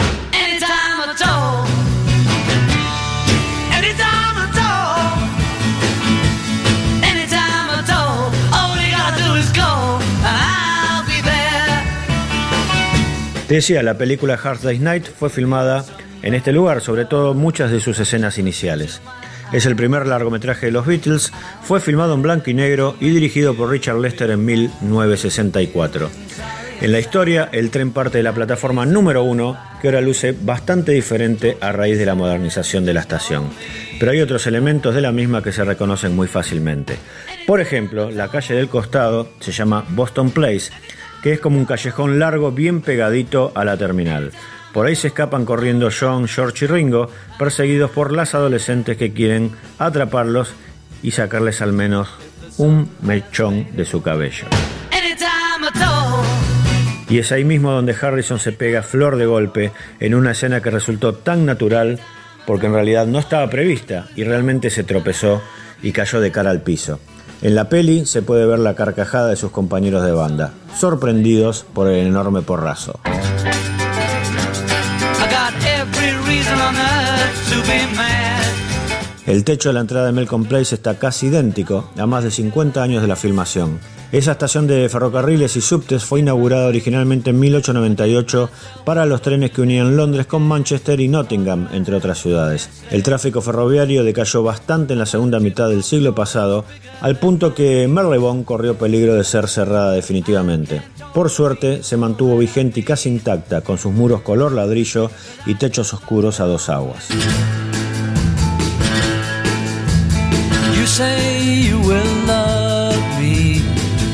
Decía, la película Hard Day's Night fue filmada en este lugar, sobre todo muchas de sus escenas iniciales. Es el primer largometraje de los Beatles, fue filmado en blanco y negro y dirigido por Richard Lester en 1964. En la historia, el tren parte de la plataforma número uno, que ahora luce bastante diferente a raíz de la modernización de la estación. Pero hay otros elementos de la misma que se reconocen muy fácilmente. Por ejemplo, la calle del costado se llama Boston Place, que es como un callejón largo bien pegadito a la terminal. Por ahí se escapan corriendo John, George y Ringo, perseguidos por las adolescentes que quieren atraparlos y sacarles al menos un mechón de su cabello. Y es ahí mismo donde Harrison se pega flor de golpe en una escena que resultó tan natural porque en realidad no estaba prevista y realmente se tropezó y cayó de cara al piso. En la peli se puede ver la carcajada de sus compañeros de banda, sorprendidos por el enorme porrazo. El techo de la entrada de Melcombe Place está casi idéntico a más de 50 años de la filmación. Esa estación de ferrocarriles y subtes fue inaugurada originalmente en 1898 para los trenes que unían Londres con Manchester y Nottingham, entre otras ciudades. El tráfico ferroviario decayó bastante en la segunda mitad del siglo pasado, al punto que Marylebone corrió peligro de ser cerrada definitivamente. Por suerte, se mantuvo vigente y casi intacta, con sus muros color ladrillo y techos oscuros a dos aguas.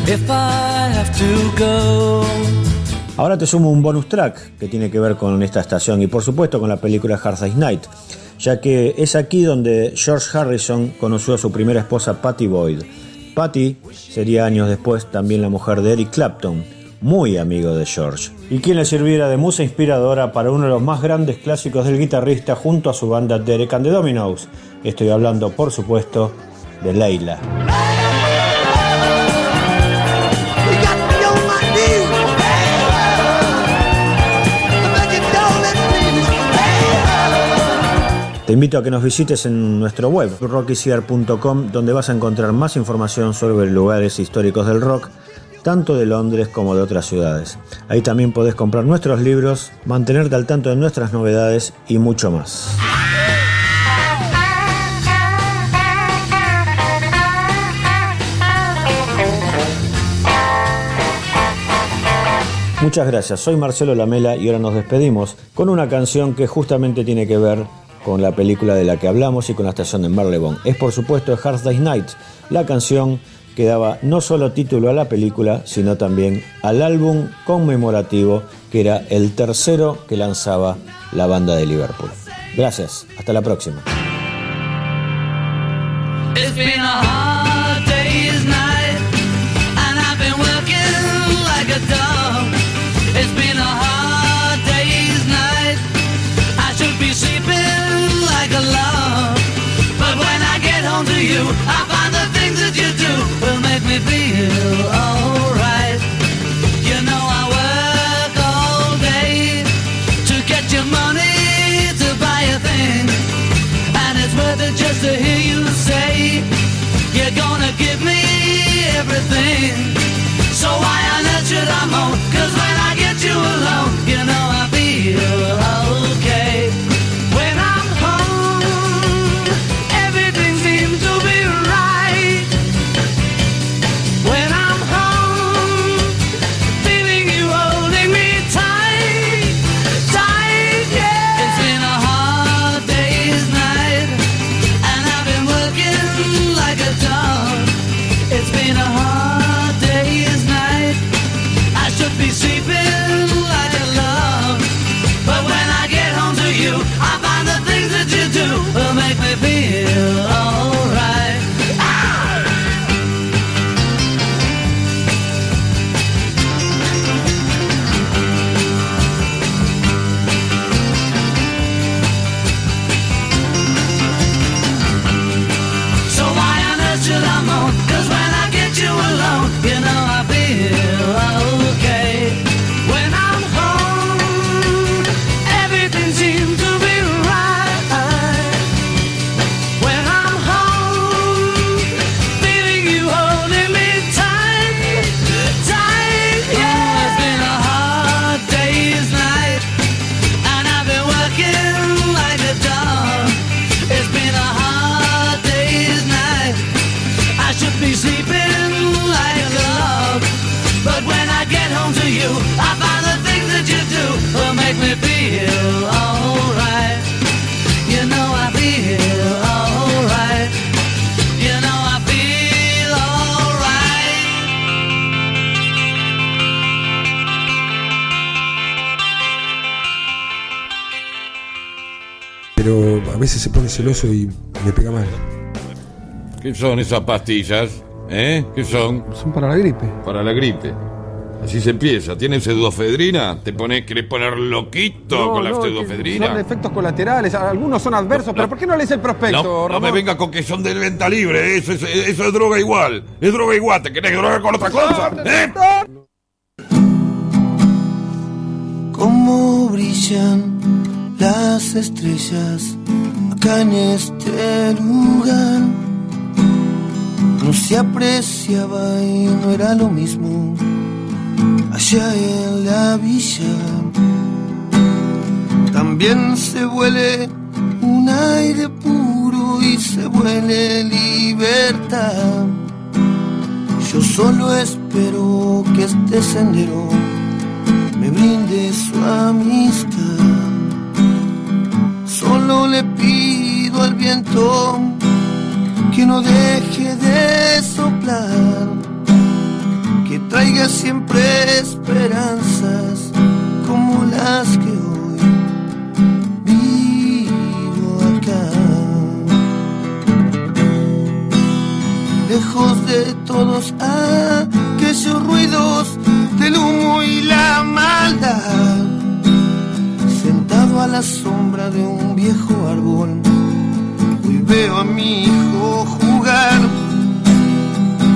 If I have to go. Ahora te sumo un bonus track que tiene que ver con esta estación y por supuesto con la película Hard Day's Night, ya que es aquí donde George Harrison conoció a su primera esposa Patty Boyd. Patty sería años después también la mujer de Eric Clapton, muy amigo de George, y quien le sirviera de musa inspiradora para uno de los más grandes clásicos del guitarrista junto a su banda Derek and the Dominos. Estoy hablando, por supuesto, de Leila. Te invito a que nos visites en nuestro web, rockysear.com, donde vas a encontrar más información sobre lugares históricos del rock, tanto de Londres como de otras ciudades. Ahí también podés comprar nuestros libros, mantenerte al tanto de nuestras novedades y mucho más. Muchas gracias, soy Marcelo Lamela y ahora nos despedimos con una canción que justamente tiene que ver con la película de la que hablamos y con la estación de Marlebon. Es por supuesto Hard Day's Night, la canción que daba no solo título a la película, sino también al álbum conmemorativo que era el tercero que lanzaba la banda de Liverpool. Gracias, hasta la próxima. A log. But when I get home to you, I find the things that you do will make me feel alright. Sleeping celoso y me pega mal. ¿Qué son esas pastillas? ¿Eh? ¿Qué son? Son para la gripe. Para la gripe. Así se empieza. ¿Tienes pseudofedrina? ¿Te pones, querés poner loquito con la no, pseudofedrina? Son efectos colaterales, algunos son adversos, pero ¿por qué no lees el prospecto, No, Ramón? me venga con que son de venta libre, eso es, eso es droga igual. Es droga igual, ¿te querés drogar con otra cosa? ¿Eh? Cómo brillan las estrellas en este lugar. No se apreciaba y no era lo mismo allá en la villa. También se huele un aire puro y se huele libertad. Yo solo espero que este sendero me brinde su amistad. Solo le pido al viento que no deje de soplar, que traiga siempre esperanzas como las que hoy vivo acá. Lejos de todos aquellos ruidos del humo y la maldad sentado a la sombra de un viejo árbol veo a mi hijo jugar.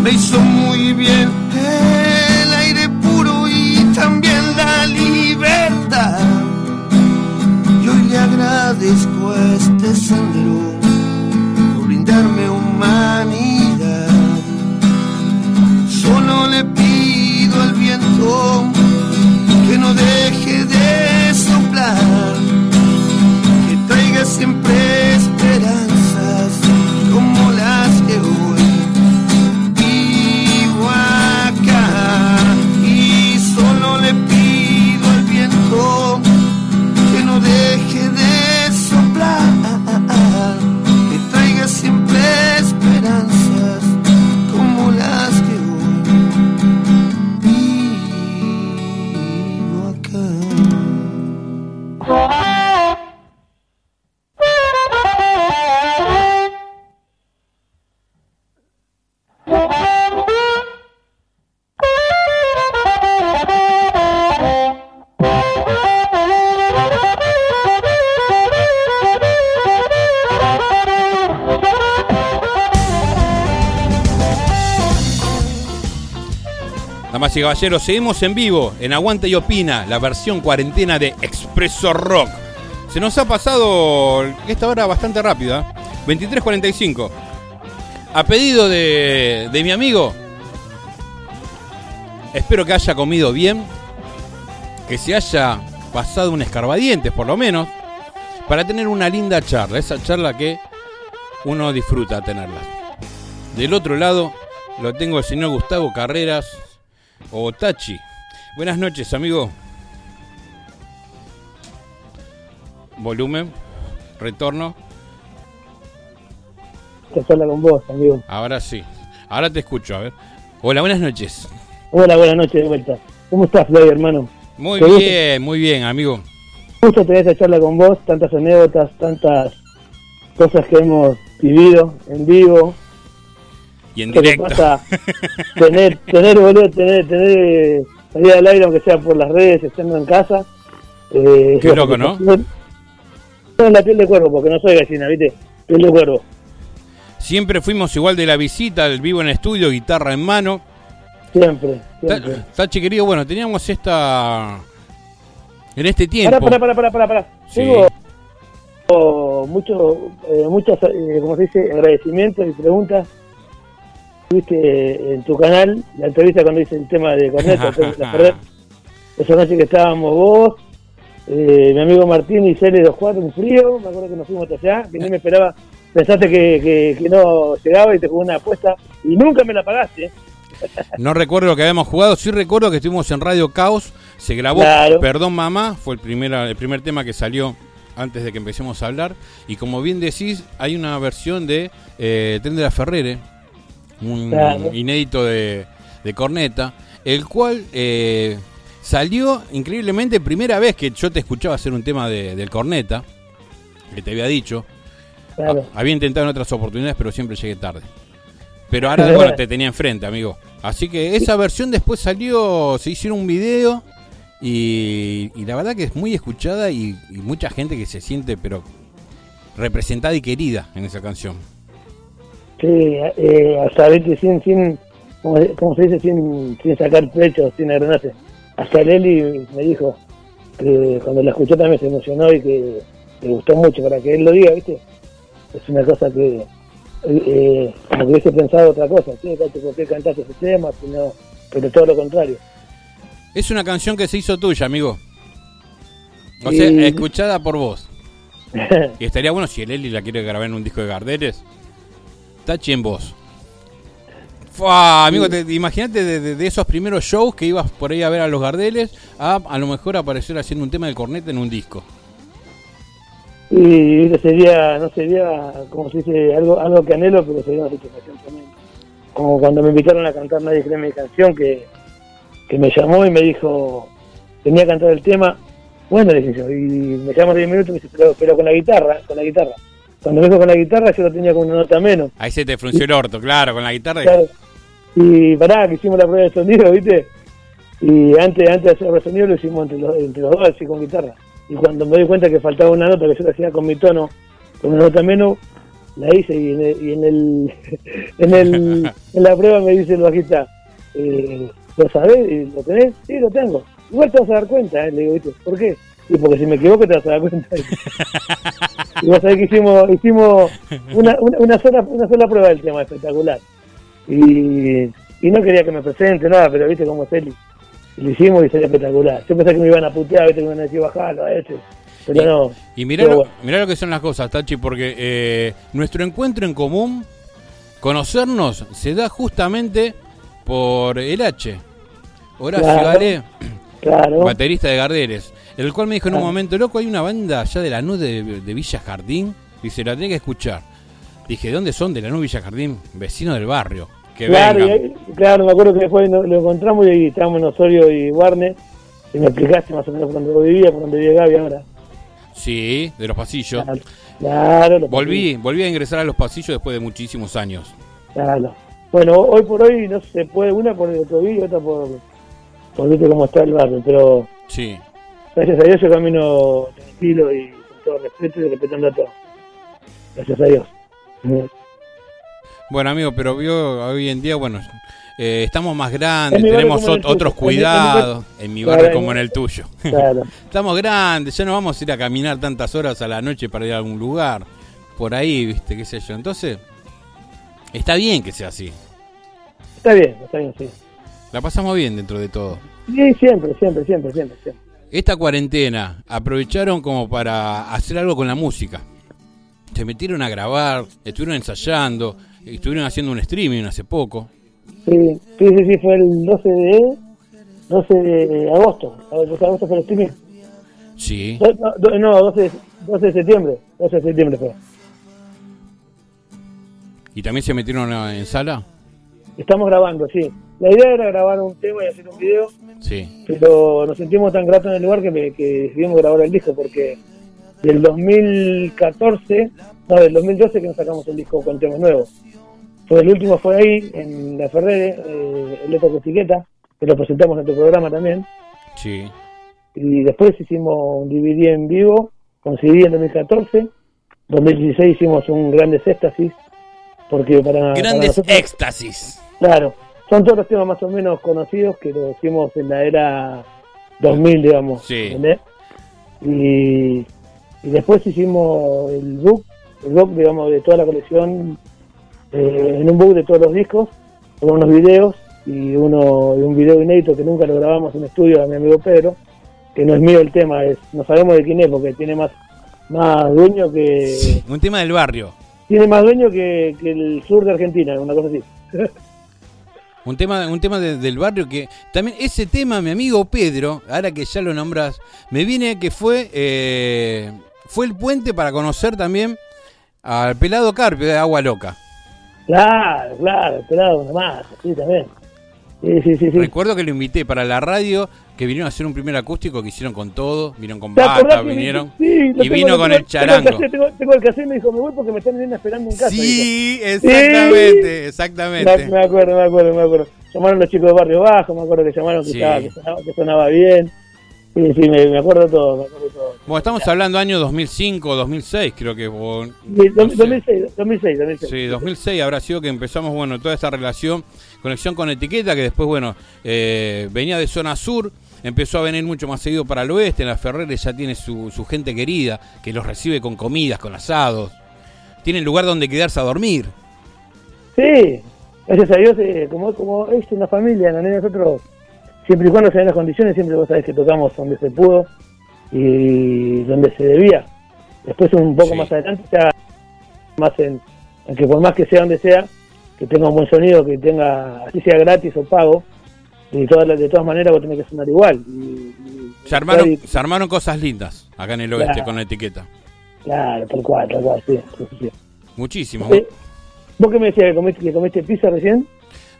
Me hizo muy bien el aire puro y también la libertad. Y hoy le agradezco a este sendero por brindarme humanidad. Solo le pido al viento que no deje de soplar, que traiga siempre caballeros, seguimos en vivo en Aguanta y Opina, la versión cuarentena de Expreso Rock. Se nos ha pasado esta hora bastante rápida, 23.45. A pedido de, de mi amigo, espero que haya comido bien, que se haya pasado un escarbadientes por lo menos, para tener una linda charla, esa charla que uno disfruta tenerla. Del otro lado lo tengo el señor Gustavo Carreras o Tachi. Buenas noches, amigo. Volumen, retorno. Habla con vos, amigo. Ahora sí. Ahora te escucho, a ver. Hola, buenas noches. Hola, buenas noches de vuelta. ¿Cómo estás, Floyd, hermano? Muy bien, muy bien, amigo. Gusto tener esta charla con vos, tantas anécdotas, tantas cosas que hemos vivido en vivo. Y en directo. pasa, tener, tener, boludo, tener, tener salida al aire, aunque sea por las redes, estando en casa. Eh, Qué loco, ¿no? En la piel de cuervo, porque no soy gallina, ¿viste? Piel de cuervo. Siempre fuimos igual de la visita, el vivo en estudio, guitarra en mano. Siempre, siempre. Tachi querido, bueno, teníamos esta... En este tiempo... Pará, pará, pará, pará, pará. Sí. Tengo mucho, eh, muchos, eh, como se dice, agradecimientos y preguntas. Tuviste en tu canal la entrevista cuando hice el tema de Corneto. Esa noche que estábamos vos, eh, mi amigo Martín y Cele 24 un frío, me acuerdo que nos fuimos hasta allá, que ni me esperaba, pensaste que, que, que no llegaba y te jugó una apuesta y nunca me la pagaste. No recuerdo lo que habíamos jugado, sí recuerdo que estuvimos en Radio Caos, se grabó Claro. Perdón Mamá, fue el primer, el primer tema que salió antes de que empecemos a hablar, y como bien decís, hay una versión de eh, Tren de la Ferrere, un Claro. inédito de, de corneta, el cual eh, salió increíblemente primera vez que yo te escuchaba hacer un tema de- del corneta, que te había dicho, Claro. Había intentado en otras oportunidades, pero siempre llegué tarde. Pero ahora, bueno, te tenía enfrente, amigo. Así que esa versión después salió, se hicieron un video y, y la verdad que es muy escuchada y, y mucha gente que se siente, pero representada y querida en esa canción. Sí, eh, hasta viste, sin, sin, como, se dice, sin, sin sacar pecho, sin agranarse. Hasta Leli me dijo que cuando la escuchó también se emocionó y que le gustó mucho para que él lo diga, ¿viste? Es una cosa que, eh, como que hubiese pensado otra cosa, ¿sí? ¿Por qué cantaste ese tema? Si no, pero todo lo contrario. Es una canción que se hizo tuya, amigo. O sea, Y- escuchada por vos. Y estaría bueno si el Eli la quiere grabar en un disco de Garderes. Tachi en voz. Fua, amigo, te, imagínate de, de- de esos primeros shows que ibas por ahí a ver a los Gardeles a a lo mejor aparecer haciendo un tema del corneta en un disco. Y ¿viste? sería, no sería, como se dice, algo, algo que anhelo, pero sería una satisfacción también. Como cuando me invitaron a cantar Nadie cree mi canción, que, que me llamó y me dijo, tenía que cantar el tema. Bueno, le dije yo, y me llamó 10 minutos y me dice, pero, pero con la guitarra, con la guitarra. Cuando dijo con la guitarra, yo lo tenía con una nota menos. Ahí se te frunció el orto, claro, con la guitarra. y- Claro. Y pará, que hicimos la prueba de sonido, ¿viste? Y antes, antes de hacer el sonido lo hicimos entre los, entre los dos, así con guitarra. Y cuando me di cuenta que faltaba una nota, que yo la hacía con mi tono, con una nota menos, la hice y en el, y en, el, en, el- en la prueba me dice el bajista, eh, ¿lo sabés? ¿Y ¿Lo tenés? Sí, lo tengo. Igual te vas a dar cuenta, ¿eh? Le digo, ¿viste? ¿Por qué? Y porque si me equivoco te vas a dar cuenta. y vos sabés que hicimos, hicimos una, una, una sola, una sola prueba del tema, espectacular. Y, y no quería que me presente nada, pero viste cómo es él. Y lo hicimos y sería espectacular. Yo pensé que me iban a putear, viste que me iban a decir bajalo a ese. Pero no. Y mirá Pero lo, bueno. mirá lo que son las cosas, Tachi, porque eh, nuestro encuentro en común, conocernos, se da justamente por el H. Horacio Claro. Claro. baterista de Garderes, el cual me dijo en un Ah. momento, loco, hay una banda allá de la NU de, de Villa Jardín, dice, la tenés que escuchar. Dije, ¿de dónde son? De la NU Villa Jardín, vecino del barrio. Que claro, vengan. claro, me acuerdo que después no- lo encontramos y estábamos en Osorio y Warner. Y me explicaste más o menos por dónde vivía, por dónde vivía Gaby ahora. Sí, de los pasillos. Claro, lo Volví, volví a ingresar a los pasillos después de muchísimos años. Claro. Bueno, hoy por hoy no se puede, una por el COVID y otra por, por viste cómo está el barrio, pero Sí. Gracias a Dios yo camino tranquilo y con todo respeto y respetando a todos. Gracias a Dios. Bueno, amigo, pero vio hoy en día, bueno, eh, estamos más grandes, tenemos ot- otros cuidados, en mi barrio como en el tuyo. Claro. Estamos grandes, ya no vamos a ir a caminar tantas horas a la noche para ir a algún lugar. Por ahí, viste, qué sé yo. Entonces, está bien que sea así. Está bien, está bien, sí. La pasamos bien dentro de todo. Sí, siempre, siempre, siempre, siempre, siempre. Esta cuarentena aprovecharon como para hacer algo con la música. Se metieron a grabar, estuvieron ensayando, estuvieron haciendo un streaming hace poco. Sí, sí, sí, sí, fue el 12 de, 12 de agosto. El 12 de agosto fue el streaming. Sí. No, do- no 12, de- 12 de septiembre. 12 de septiembre fue. ¿Y también se metieron en sala? Estamos grabando, sí. La idea era grabar un tema y hacer un video, Sí. pero nos sentimos tan gratos en el lugar que, me- que decidimos grabar el disco porque del 2014, no, del 2012 que nos sacamos el disco con temas nuevos. Pues el último fue ahí, en la Ferrere, eh, el Leto Etiqueta, que lo presentamos en tu programa también. Sí. Y después hicimos un DVD en vivo con CD en 2014. 2016 hicimos un Grandes Éxtasis. Porque para. para Grandes nosotros- éxtasis. Claro, son todos los temas más o menos conocidos que lo hicimos en la era 2000, digamos. Sí. Y, y después hicimos el book, el book, digamos, de toda la colección, eh, en un book de todos los discos, con unos videos y uno y un video inédito que nunca lo grabamos en estudio a mi amigo Pedro, que no es mío el tema, es no sabemos de quién es porque tiene más más dueño que Un tema del barrio. Tiene más dueño que, que el sur de Argentina, una cosa así. Un tema, un tema de- del barrio que también ese tema, mi amigo Pedro, ahora que ya lo nombras, me viene que fue eh, fue el puente para conocer también al pelado Carpio de Agua Loca. Claro, claro, pelado una más, sí, también. Sí, sí, sí. sí. Recuerdo que lo invité para la radio, que vinieron a hacer un primer acústico que hicieron con todo, vinieron con ¿Te acordás bata, vinieron y tengo- vino con tengo- el tengo charango. cassette, Tengo, el cassette y me dijo, me voy porque me están viniendo esperando en casa. Sí, dijo. exactamente, exactamente. Me, me acuerdo, me acuerdo, me acuerdo. Llamaron los chicos de Barrio Bajo, me acuerdo que llamaron que, estaba, que, sonaba, que sonaba bien. Sí, sí, me, me acuerdo todo, me acuerdo todo. Bueno, estamos hablando año 2005, 2006, creo que. o- no dos- sé. 2006, 2006, 2006. Sí, 2006 habrá sido que empezamos, bueno, toda esta relación, conexión con etiqueta, que después, bueno, eh, venía de zona sur, empezó a venir mucho más seguido para el oeste, en la Ferreres ya tiene su, su gente querida, que los recibe con comidas, con asados, tienen lugar donde quedarse a dormir. Sí, gracias a Dios, eh, como, como es una familia, ¿no? nosotros, siempre y cuando se den las condiciones, siempre vos sabés que tocamos donde se pudo y donde se debía. Después, un poco Sí. más adelante, ya más en, en que por más que sea donde sea, que tenga un buen sonido, que tenga, así sea gratis o pago, y todas de todas maneras vos tenés que sonar igual. Y, y- Se armaron, y- se armaron cosas lindas acá en el oeste Claro. con la etiqueta. Claro, tal cual, tal cual, sí. sí, sí, sí. Muchísimo. Eh, ¿Vos qué me decías que comiste, que comiste pizza recién?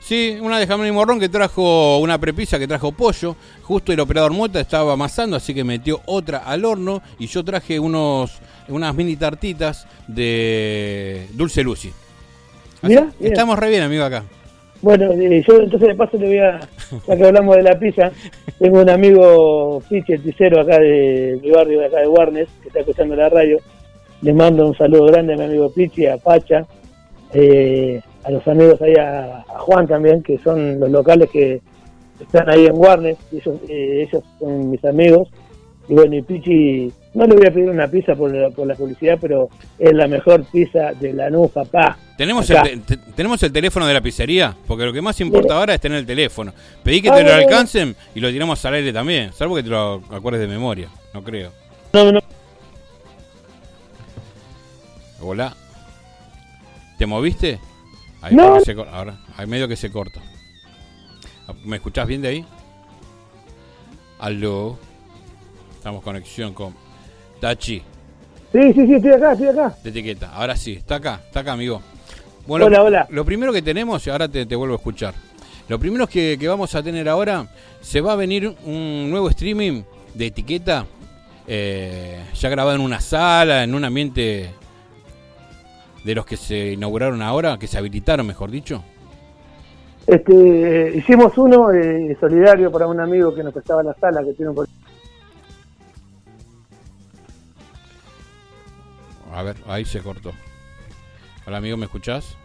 Sí, una de jamón y morrón que trajo una prepisa que trajo pollo. Justo el operador Mota estaba amasando, así que metió otra al horno. Y yo traje unos unas mini tartitas de Dulce Lucy. Mirá, bien. estamos re bien, amigo, acá. Bueno, eh, yo entonces de paso le voy a, ya que hablamos de la pizza, tengo un amigo Pichi, el pizzero acá de mi barrio, de acá de Warnes, que está escuchando la radio. Le mando un saludo grande a mi amigo Pichi, a Pacha, eh, a los amigos ahí, a, a Juan también, que son los locales que están ahí en Warnes, y ellos, eh, ellos son mis amigos. Y bueno, y Pichi, no le voy a pedir una pizza por la, por la publicidad, pero es la mejor pizza de la NU, papá. ¿Tenemos el, Acá. te- te- ¿Tenemos el teléfono de la pizzería? Porque lo que más importa ahora es tener el teléfono. Pedí que Ah, te lo bueno. alcancen y lo tiramos al aire también. Salvo que te lo acuerdes de memoria. No creo. No, no, Hola. ¿Te moviste? Ahí, No. porque se cor- ahora, ahí medio que se corta. ¿Me escuchás bien de ahí? Aló. Estamos conexión con Tachi Sí, sí, sí, estoy acá, estoy acá. de etiqueta. Ahora sí, está acá, está acá, amigo. Bueno, Hola, hola. Lo primero que tenemos, y ahora te, te vuelvo a escuchar. Lo primero que, que vamos a tener ahora, se va a venir un nuevo streaming de etiqueta, eh, ya grabado en una sala, en un ambiente de los que se inauguraron ahora, que se habilitaron, mejor dicho. Este, hicimos uno eh, solidario para un amigo que nos prestaba la sala, que tiene un... A ver, ahí se cortó. Hola, amigo, ¿me escuchás?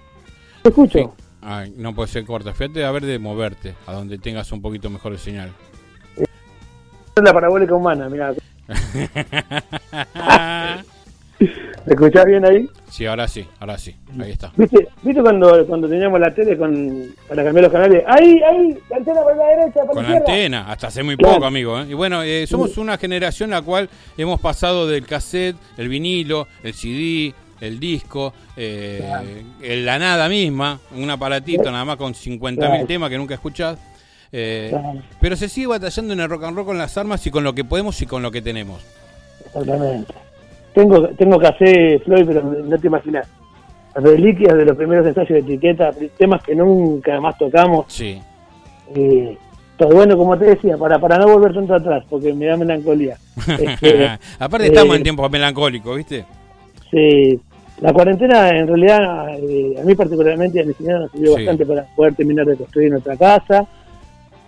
Te escucho. Ay, no puede ser corta. Fíjate a ver de moverte, a donde tengas un poquito mejor de señal. Es la parabólica humana, mira. ¿Me escuchás bien ahí? Sí, ahora sí, ahora sí. Ahí está. ¿Viste, ¿viste cuando, cuando teníamos la tele con, para cambiar los canales? ¡Ahí, ahí! ¡La antena para la derecha, para Con la izquierda! antena, hasta hace muy Claro. poco, amigo. ¿eh? Y bueno, eh, somos una generación la cual hemos pasado del cassette, el vinilo, el CD, el disco, eh, la nada misma, un aparatito nada más con 50.000 Claro. temas que nunca escuchás. Eh, Claro. Pero se sigue batallando en el rock and roll con las armas y con lo que podemos y con lo que tenemos. Exactamente. Tengo, tengo café, Floyd, pero no te imaginas. Reliquias de los primeros ensayos de etiqueta, temas que nunca más tocamos. Sí. Eh, todo bueno, como te decía, para, para no volver tanto atrás, porque me da melancolía. Este, Aparte estamos eh, en tiempos melancólicos, ¿viste? Sí, la cuarentena en realidad eh, a mí particularmente a mi señora nos sirvió Sí. bastante para poder terminar de construir nuestra casa,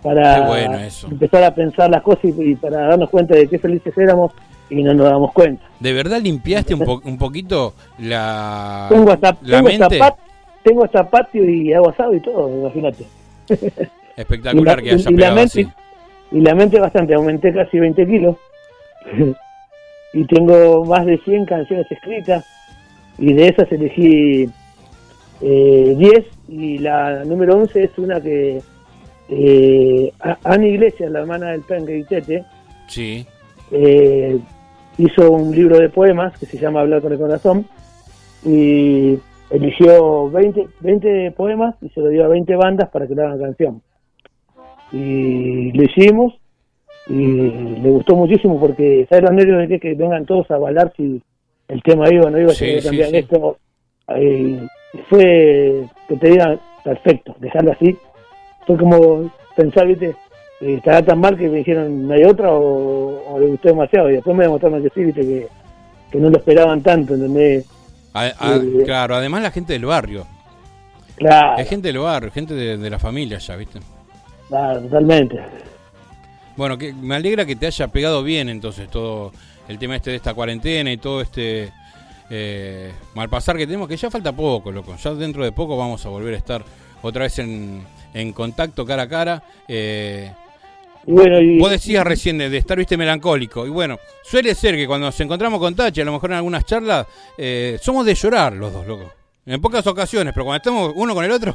para bueno empezar a pensar las cosas y, y para darnos cuenta de qué felices éramos y no nos damos cuenta. ¿De verdad limpiaste un, po- un poquito la, tengo hasta, la tengo hasta, mente? pat- tengo hasta patio y agua asado y todo, imagínate. Espectacular Y la- que haya y la mente- así. Y la mente bastante, aumenté casi 20 kilos. y tengo más de 100 canciones escritas. Y de esas elegí eh, 10. Y la número 11 es una que eh, Ana Iglesias, la hermana del Pengue Tete, Sí. eh, hizo un libro de poemas que se llama Hablar con el Corazón. Y eligió 20, 20 poemas y se lo dio a 20 bandas para que le hagan canción y lo hicimos y le gustó muchísimo porque ¿sabes los nervios de que, que vengan todos a avalar si el tema iba o no iba si sí, cambiar sí. esto Eh, fue que te digan perfecto dejarlo así fue como pensar viste eh, estará tan mal que me dijeron no hay otra o, o le gustó demasiado y después me demostraron que sí viste que, que no lo esperaban tanto ¿entendés? A- a- Eh, claro, además la gente del barrio. claro, Es gente del barrio, gente de, de la familia ya, ¿viste? claro totalmente Bueno, que me alegra que te haya pegado bien entonces todo el tema este de esta cuarentena y todo este eh, malpasar que tenemos, que ya falta poco, loco. Ya dentro de poco vamos a volver a estar otra vez en, en contacto cara a cara. Eh, y bueno y, Vos decías recién de, de estar, viste, melancólico. Y bueno, suele ser que cuando nos encontramos con Tachi, a lo mejor en algunas charlas, eh, somos de llorar los dos, loco. En pocas ocasiones, pero cuando estamos uno con el otro,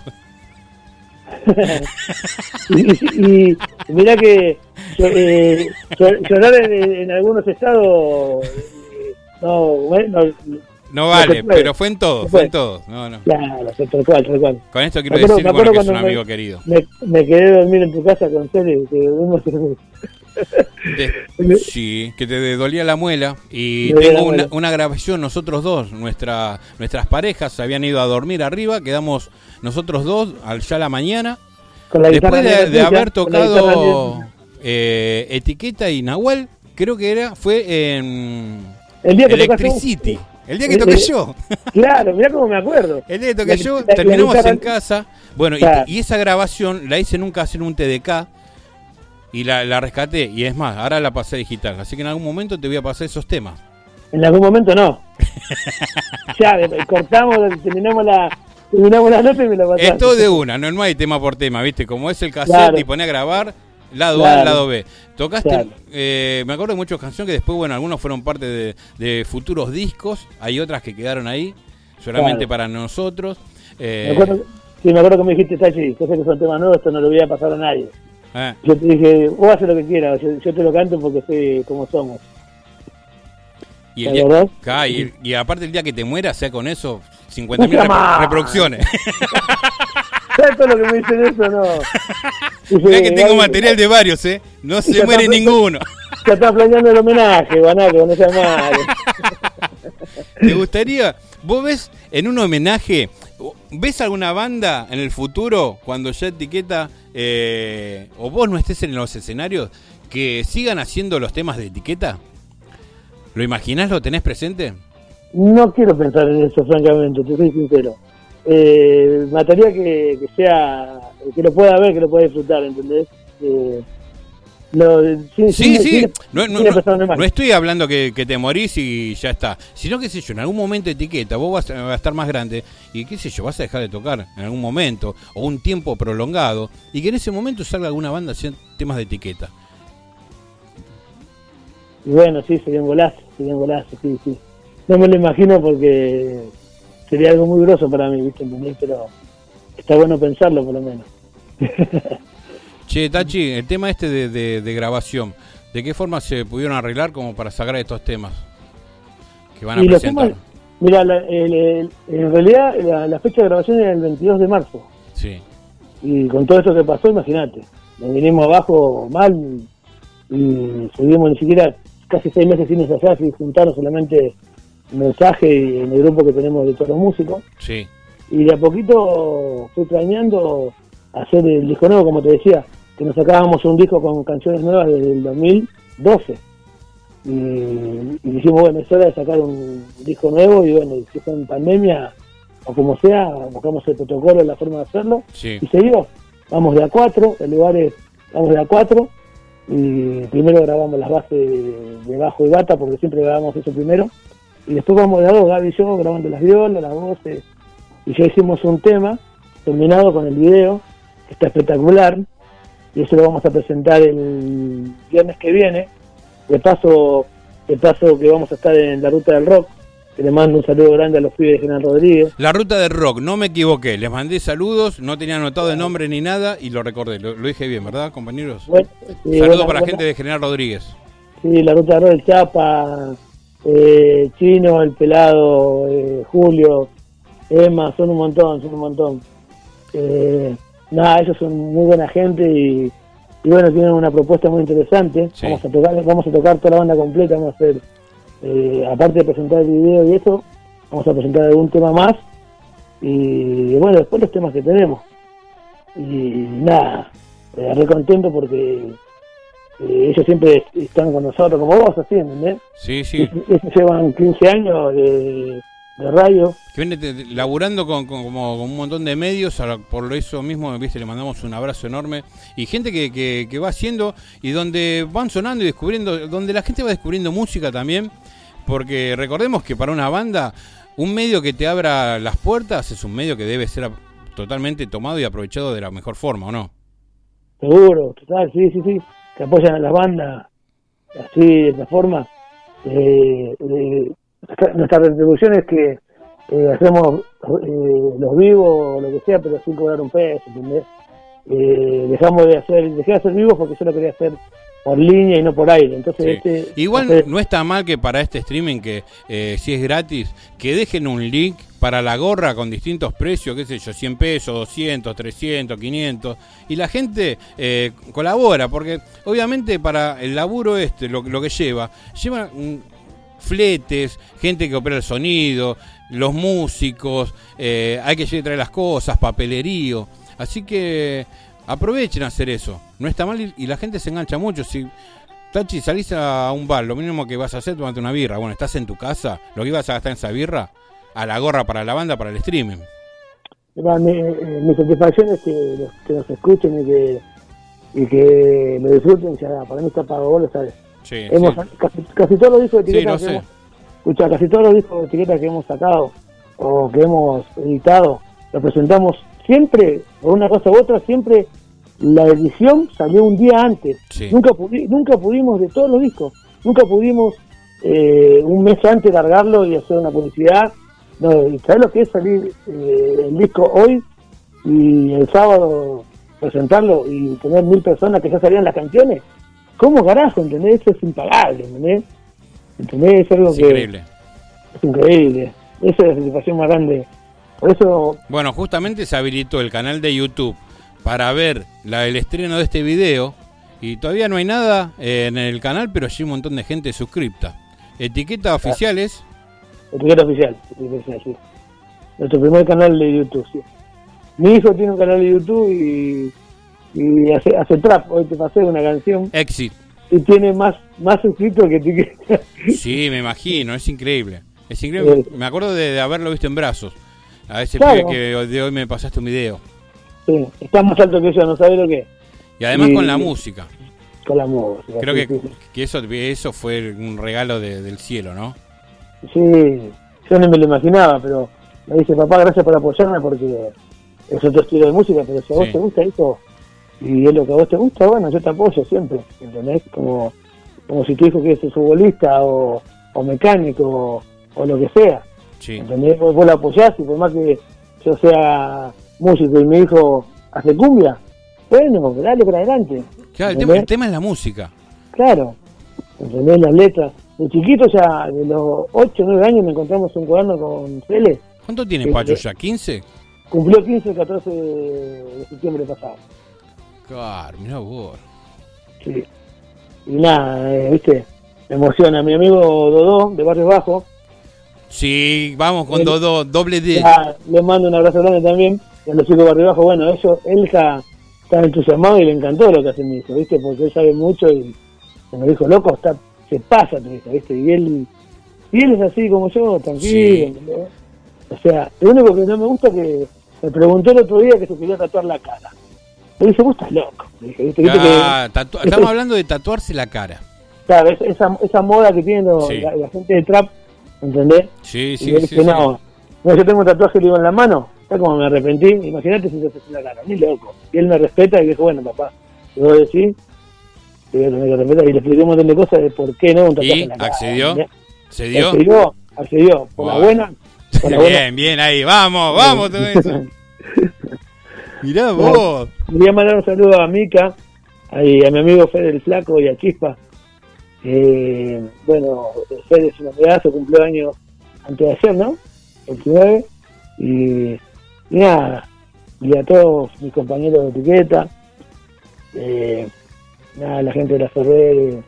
y, mirá que eh, llo- llorar en, en algunos estados eh, no, bueno, no vale, pero fue en todo, Se fue en puede. todo. No, no. claro, tal cual, tal cual. Con esto quiero decir bueno, que es un amigo querido. Me, me quedé dormir en tu casa con Cele, que dormimos en- De- sí, que te dolía la muela. Y tengo una, muela. una grabación, nosotros dos, nuestra, nuestras parejas se habían ido a dormir arriba, quedamos nosotros dos al ya la mañana. con la Después de, haber tocado eh, Etiqueta y Nahuel, creo que era, fue en El día que tocaste vos. Electricity. El día que toqué yo. Claro, mirá cómo me acuerdo. El día que toqué La- yo, la- terminamos en casa. Bueno, y- Claro. y, esa grabación la hice nunca hacer un TDK y la, la rescaté. Y es más, ahora la pasé digital. Así que en algún momento te voy a pasar esos temas. En algún momento no. ya, cortamos, terminamos la, terminamos la nota y me la pasaste. Es todo de una, no, no hay tema por tema, ¿viste? Como es el cassette Claro. y pone a grabar lado A, Claro. lado B. Tocaste, Claro. eh, me acuerdo de muchas canciones que después, bueno, algunos fueron parte de, de futuros discos, hay otras que quedaron ahí, solamente Claro. para nosotros. Eh, Me acuerdo, sí, me acuerdo que me dijiste, Tachi, que sé que son temas nuevos, esto no lo voy a pasar a nadie. eh, Yo te dije, vos haces lo que quieras, yo, yo te lo canto porque sé cómo somos. y, el y, y aparte el día que te mueras, sea con eso, 50.000 Nunca más. reproducciones. ¿Sabes todo lo que me dicen eso? No. Mirá que tengo material de varios, ¿eh? No se muere ninguno. Ya está planeando el homenaje, Guanaco, no seas malo. ¿Te gustaría? ¿Vos ves en un homenaje, ves alguna banda en el futuro cuando ya etiqueta eh, o vos no estés en los escenarios que sigan haciendo los temas de etiqueta? ¿Lo imaginás? ¿Lo tenés presente? No quiero pensar en eso, francamente, te soy sincero. Eh, mataría que, que sea, que lo pueda ver, que lo pueda disfrutar, ¿entendés? Eh, Lo, sin- Sí, sin- sí, sin- no, estoy hablando que, que te morís y ya está, sino que sé yo, en algún momento etiqueta, vos vas a, vas a estar más grande y qué sé yo, vas a dejar de tocar en algún momento o un tiempo prolongado y que en ese momento salga alguna banda haciendo temas de etiqueta. Y bueno, sí, sería un golazo, sería un golazo, sí, sí. No me lo imagino porque sería algo muy groso para mí, ¿viste? ¿Entendés? Pero está bueno pensarlo por lo menos. Che, Tachi, el tema este de, de- de grabación, ¿de qué forma se pudieron arreglar como para sacar estos temas que van a y presentar? temas, mira, la- el- el- en realidad la, la fecha de grabación era el 22 de marzo. Sí. Y con todo esto que pasó, imagínate, nos vinimos abajo mal y seguimos ni siquiera casi seis meses sin ensayar, sin juntarnos solamente mensaje y en el grupo que tenemos de todos los músicos. Sí. Y de a poquito fui planeando hacer el disco nuevo, como te decía, que nos sacábamos un disco con canciones nuevas desde el 2012. Y, y dijimos, bueno, es hora de sacar un disco nuevo y bueno, si fue en pandemia o como sea, buscamos el protocolo, la forma de hacerlo Sí. y se dio. Vamos de a cuatro, el lugar es, vamos de a cuatro y primero grabamos las bases de, de bajo y bata porque siempre grabamos eso primero y después vamos de a dos, Gaby y yo grabando las violas, las voces y ya hicimos un tema terminado con el video que está espectacular y eso lo vamos a presentar el viernes que viene de paso de paso que vamos a estar en la ruta del rock que le mando un saludo grande a los pibes de General Rodríguez La ruta del rock, no me equivoqué, les mandé saludos, no tenía anotado el nombre ni nada y lo recordé, lo, lo dije bien, ¿verdad, compañeros? Bueno, sí, Saludos bueno, para la bueno. gente de General Rodríguez. Sí, la ruta de el Chapa, eh, Chino, el Pelado, eh, Julio, Emma, son un montón, son un montón. Eh, nada, ellos son muy buena gente y, y bueno, tienen una propuesta muy interesante. Sí. Vamos a tocar, vamos a tocar toda la banda completa, vamos a hacer, eh, aparte de presentar el video y eso, vamos a presentar algún tema más y bueno, después los temas que tenemos. Y nada, eh, re contento porque eh, ellos siempre están con nosotros, como vos, así, ¿entendés? Sí, sí. Ellos llevan 15 años de, de radio. Que viene laburando con, con- como, con un montón de medios, por eso mismo, viste, le mandamos un abrazo enorme. Y gente que, que, que va haciendo y donde van sonando y descubriendo, donde la gente va descubriendo música también, porque recordemos que para una banda, un medio que te abra las puertas es un medio que debe ser totalmente tomado y aprovechado de la mejor forma, ¿o no? Seguro, total, sí, sí, sí. Que apoyan a las bandas así, de esta forma. Eh, eh, nuestra- retribución es que eh, hacemos eh, los vivos o lo que sea, pero sin cobrar un peso, ¿entendés? Eh, dejamos de hacer, dejé de hacer vivos porque solo quería hacer por línea y no por aire. Entonces, Sí. este, Igual no está mal que para este streaming, que eh, si es gratis, que dejen un link para la gorra con distintos precios, qué sé yo, 100 pesos, 200, 300, 500, y la gente eh, colabora, porque obviamente para el laburo este, lo, lo que lleva, lleva mm, fletes, gente que opera el sonido, los músicos, eh, hay que traer las cosas, papelerío, así que aprovechen a hacer eso, no está mal y, y la gente se engancha mucho, si Tachi, salís a un bar, lo mínimo que vas a hacer es tomarte una birra. Bueno, estás en tu casa, lo que ibas a gastar en esa birra, a la gorra para la banda, para el streaming. Mira, mi, eh, mi satisfacción es que, los- que nos escuchen y que, y que lo disfruten. Ya, para mí está pago, lo sabes. Sí, Hemos, sí. casi, casi todos los discos de Sí, etiqueta lo que hemos, escucha, casi todos los discos de que hemos sacado o que hemos editado, los presentamos siempre, por una cosa u otra, siempre la edición salió un día antes. Sí. Nunca, pudi- nunca pudimos, de todos los discos, nunca pudimos eh, un mes antes largarlo y hacer una publicidad. No, y ¿sabes lo que es salir eh, el disco hoy y el sábado presentarlo y tener mil personas que ya sabían las canciones? ¿Cómo carajo, entendés? Eso es impagable, ¿entendés? ¿Entendés? Es algo Es que increíble. es increíble. Esa es la satisfacción más grande. Eso, Bueno, justamente se habilitó el canal de YouTube para ver la, el estreno de este video y todavía no hay nada eh, en el canal, pero hay un montón de gente suscripta. Etiqueta oficiales, etiqueta oficial, etiqueta oficial, sí. Nuestro primer canal de YouTube, sí. Mi hijo tiene un canal de YouTube y, y hace, hace trap. Hoy te pasé una canción Exit. y tiene más, más suscritos que etiqueta. Sí, me imagino, es increíble. Es increíble. Sí. Me acuerdo de, de haberlo visto en brazos. A ese Claro. pibe que de hoy me pasaste un video. Sí, está más alto que yo, no sabe lo que es. Y además Y- con la música. con la música. Creo sí, que, sí. que eso, eso fue un regalo de- del cielo, ¿no? Sí, yo no me lo imaginaba, pero me dice, papá, gracias por apoyarme porque es otro estilo de música, pero si a vos Sí. te gusta eso y es lo que a vos te gusta, bueno, yo te apoyo siempre, ¿entendés? Como, como si tu hijo quiere ser futbolista o, o mecánico o, o lo que sea, Sí. ¿entendés? Vos, vos lo apoyás y por más que yo sea músico y mi hijo hace cumbia, bueno, dale para adelante. Claro, el tema, el tema es la música. Claro, ¿entendés? Las letras. De chiquito ya, de los 8 o 9 años me encontramos un cuaderno con Cele. ¿Cuánto tiene Pacho ya? ¿15? Cumplió 15 el 14 de septiembre pasado. Claro, mirá vos. Sí. Y nada, eh, viste, me emociona. Mi amigo Dodó, de Barrio Bajo, Sí, vamos con El- Dodo, doble D. ya, le mando un abrazo grande también. Y a los chicos Barrio Bajo, bueno, ellos, él está, está entusiasmado y le encantó lo que hace mi hijo, viste, porque él sabe mucho y me dijo, loco, está, se pasa tu hijo, viste, y él, y él es así como yo, tranquilo. O sea, lo único que no me gusta es que me preguntó el otro día que se quería tatuar la cara. Le dije, vos estás loco. Le dije, ¿viste? ¿Viste Ah, que- estamos hablando de tatuarse la cara. Claro, es- esa, esa moda que tienen Sí. la, la gente de trap, ¿entendés? Sí, y sí, le sí. sí. no, no, yo tengo un tatuaje le digo, en la mano, ¿sabes cómo me arrepentí? Imagínate si te hace en la cara, ni loco. Y él me respeta y dijo, bueno, papá, te voy a decir, te voy a tener que respetar. Y le expliqué un montón de cosas de por qué no un tatuaje ¿Y en la cara. accedió? ¿entendés? ¿Se dio? Accedió, accedió, por la buena. Por la buena. Bien, bien, ahí, vamos, vamos, todo eso. Mirá vos. Quería mandar un saludo a Mica, y a mi amigo Fede el Flaco y a Chispa. Eh, bueno, Fede es un amigazo, cumplió años antes de ayer, ¿no? 29. Y, y nada, y a todos mis compañeros de etiqueta, eh, nada, la gente de la Ferrer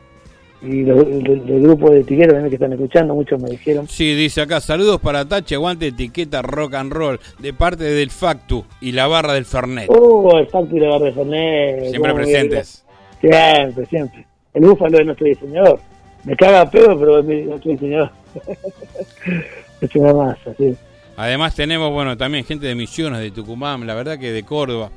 y los, del, del grupo de etiqueta también que están escuchando, muchos me dijeron. Sí, dice acá, saludos para Tachi, aguante etiqueta rock and roll, de parte del Factu y la barra del Fernet. Oh, el Facto y la Barra de Fernet. Siempre presentes. Siempre, siempre. El búfalo es nuestro diseñador. Me caga a pedo, pero es nuestro diseñador. es una masa, sí. Además tenemos, bueno, también gente de Misiones, de Tucumán, la verdad que de Córdoba.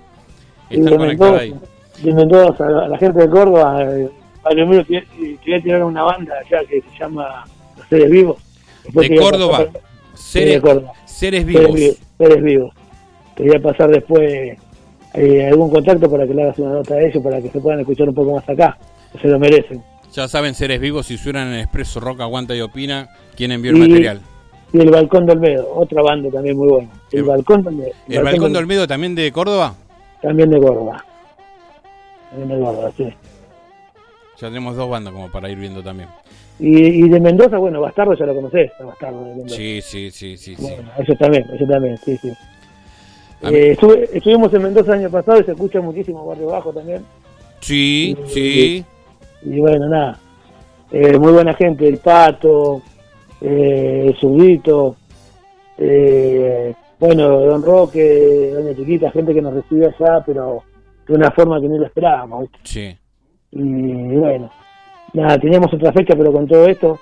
Están de conectados ahí. Mendoza, de Mendoza, a la, gente de Córdoba, eh, a lo menos quería, tirar una banda allá que se llama Los Seres Vivos. Después De Córdoba. pasar- Seres, de Córdoba. seres Seres vivos. vivos. Seres vivos. Quería pasar después eh, algún contacto para que le hagas una nota a ellos, para que se puedan escuchar un poco más acá, se lo merecen. Ya saben, seres vivos, si suenan en Expreso Rock, aguanta y opina, ¿quién envió el Y- material? Y el Balcón de Olmedo, otra banda también muy buena. El, El- Balcón de Olmedo. ¿El Balcón de Olmedo también de Córdoba? También de Córdoba. También de Córdoba, sí. Ya tenemos dos bandas como para ir viendo también. Y, y de Mendoza, bueno, Bastardo ya lo conocés, Bastardo de Mendoza. Sí, sí, sí, sí, sí. Bueno, eso también, eso también, sí, sí. Eh, estuve- estuvimos en Mendoza el año pasado y se escucha muchísimo Barrio Bajo también. Sí, sí. Y bueno, nada. Eh, muy buena gente, el Pato, eh, el Zurdito, eh, bueno, Don Roque, Doña Chiquita, gente que nos recibió allá, pero de una forma que no lo esperábamos, ¿viste? Sí. Y bueno, nada, teníamos otra fecha, pero con todo esto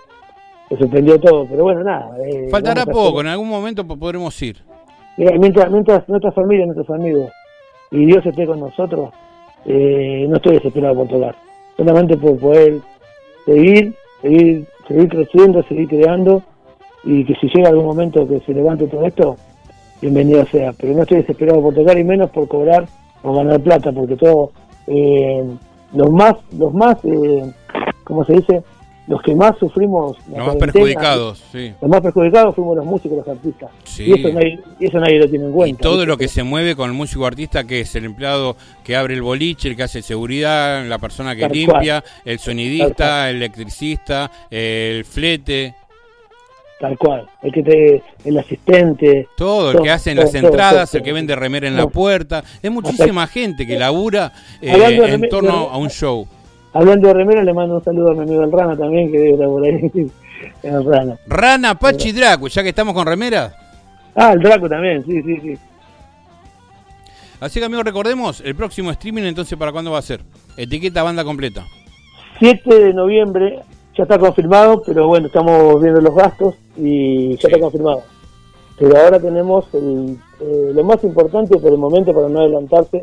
se suspendió todo. Pero bueno, nada. eh, Faltará poco, en algún momento po- podremos ir. Mira, mientras, mientras nuestra familia, nuestros amigos y Dios esté con nosotros, eh, no estoy desesperado por tocar. Solamente por poder seguir, seguir, seguir creciendo, seguir creando y que si llega algún momento que se levante todo esto, bienvenido sea. Pero no estoy desesperado por tocar y menos por cobrar o ganar plata, porque todo, eh, los más, los más, eh, ¿cómo se dice? Los que más sufrimos, la Los más perjudicados, sí. los más perjudicados fuimos los músicos, los artistas. Sí. Y eso nadie, y eso nadie lo tiene en Y cuenta. todo ¿viste? lo que se mueve con el músico artista, que es el empleado que abre el boliche, el que hace seguridad, la persona que Tal limpia, cual. el sonidista, el electricista, el flete, Tal cual. El que te, el asistente. todo, el que hace en las todo, todo, entradas, todo, el que todo. vende remera en la Todo. puerta. Es muchísima gente que labura eh, en torno a un show. Hablando de remera, le mando un saludo a mi amigo el Rana también, que debe estar por ahí. el Rana. Rana, Pachi, Draco, ya que estamos con remera. Ah, el Draco también, sí, sí, sí. Así que amigos, recordemos, el próximo streaming entonces para cuándo va a ser. Etiqueta banda completa. 7 de noviembre, ya está confirmado, pero bueno, estamos viendo los gastos y ya Sí. está confirmado. Pero ahora tenemos el, eh, lo más importante por el momento, para no adelantarse,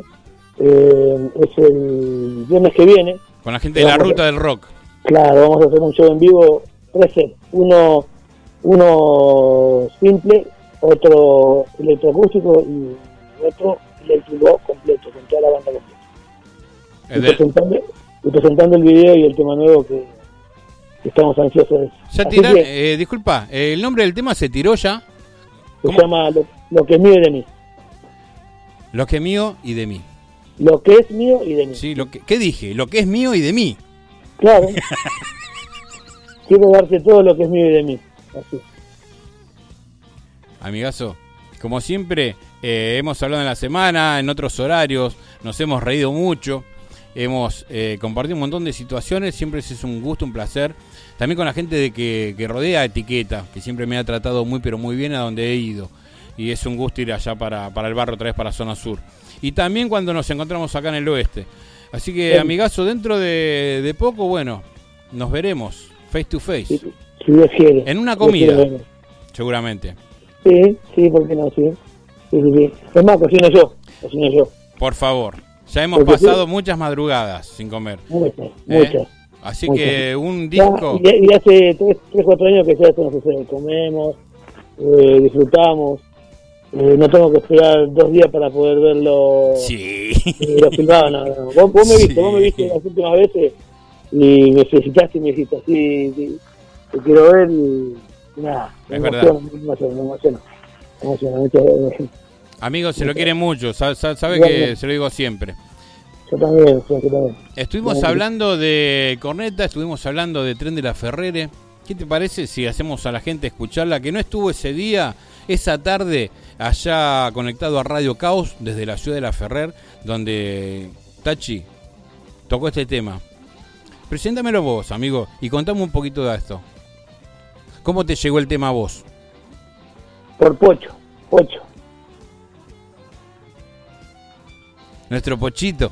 eh, es el viernes que viene, Con la gente de la a- ruta del rock. Claro, vamos a hacer un show en vivo, tres sets. Uno, uno simple, otro electroacústico y otro eléctrico completo, con toda la banda completa. Y presentando, y presentando el video y el tema nuevo que, que estamos ansiosos de eso. Ya Así tirar, que eh, disculpa, el nombre del tema se tiró ya. se llama lo, Lo que es mío y de mí. Lo que es mío y de mí. Lo que es mío y de mí. Sí, lo que, ¿qué dije? Lo que es mío y de mí. Claro. Quiero darte todo lo que es mío y de mí. Así. Amigazo, como siempre, eh, hemos hablado en la semana, en otros horarios, nos hemos reído mucho, hemos eh, compartido un montón de situaciones, siempre es un gusto, un placer. También con la gente de que, que rodea Etiqueta, que siempre me ha tratado muy, pero muy bien a donde he ido. Y es un gusto ir allá para, para el barrio, otra vez para Zona Sur. Y también cuando nos encontramos acá en el oeste. Así que, Sí. amigazo, dentro de, de poco, bueno, nos veremos face to face. Si Dios quiere. En una quiere, comida, bueno. seguramente. Sí, sí, ¿por qué no? Sí. Sí, sí. Es más, cocino yo. Cocino yo. Por favor. Ya hemos Porque pasado muchas madrugadas sin comer. Muchas, ¿eh? muchas. Así muchas. que un disco. y, y hace 3, 4 años que ya esto no sucede. Comemos, eh, disfrutamos. Eh, no tengo que esperar dos días para poder verlo. Sí. lo filmado, no, no. Vos, vos me viste, vos me viste las últimas veces y me felicitaste y me dijiste así, sí, te quiero ver y nada, me emociono, me emociono, me emociono. Me emociono, gracias. Amigos, se lo quiere mucho. Sabe, que se lo digo siempre. Yo también, yo también. Estuvimos hablando de Corneta, estuvimos hablando de Tren de la Ferrere. ¿Qué te parece si hacemos a la gente escucharla que no estuvo ese día, esa tarde, allá conectado a Radio Caos desde la ciudad de la Ferrer, donde Tachi tocó este tema? Preséntamelo vos, amigo, y contame un poquito de esto. ¿Cómo te llegó el tema a vos? Por Pocho, Pocho. Nuestro Pochito,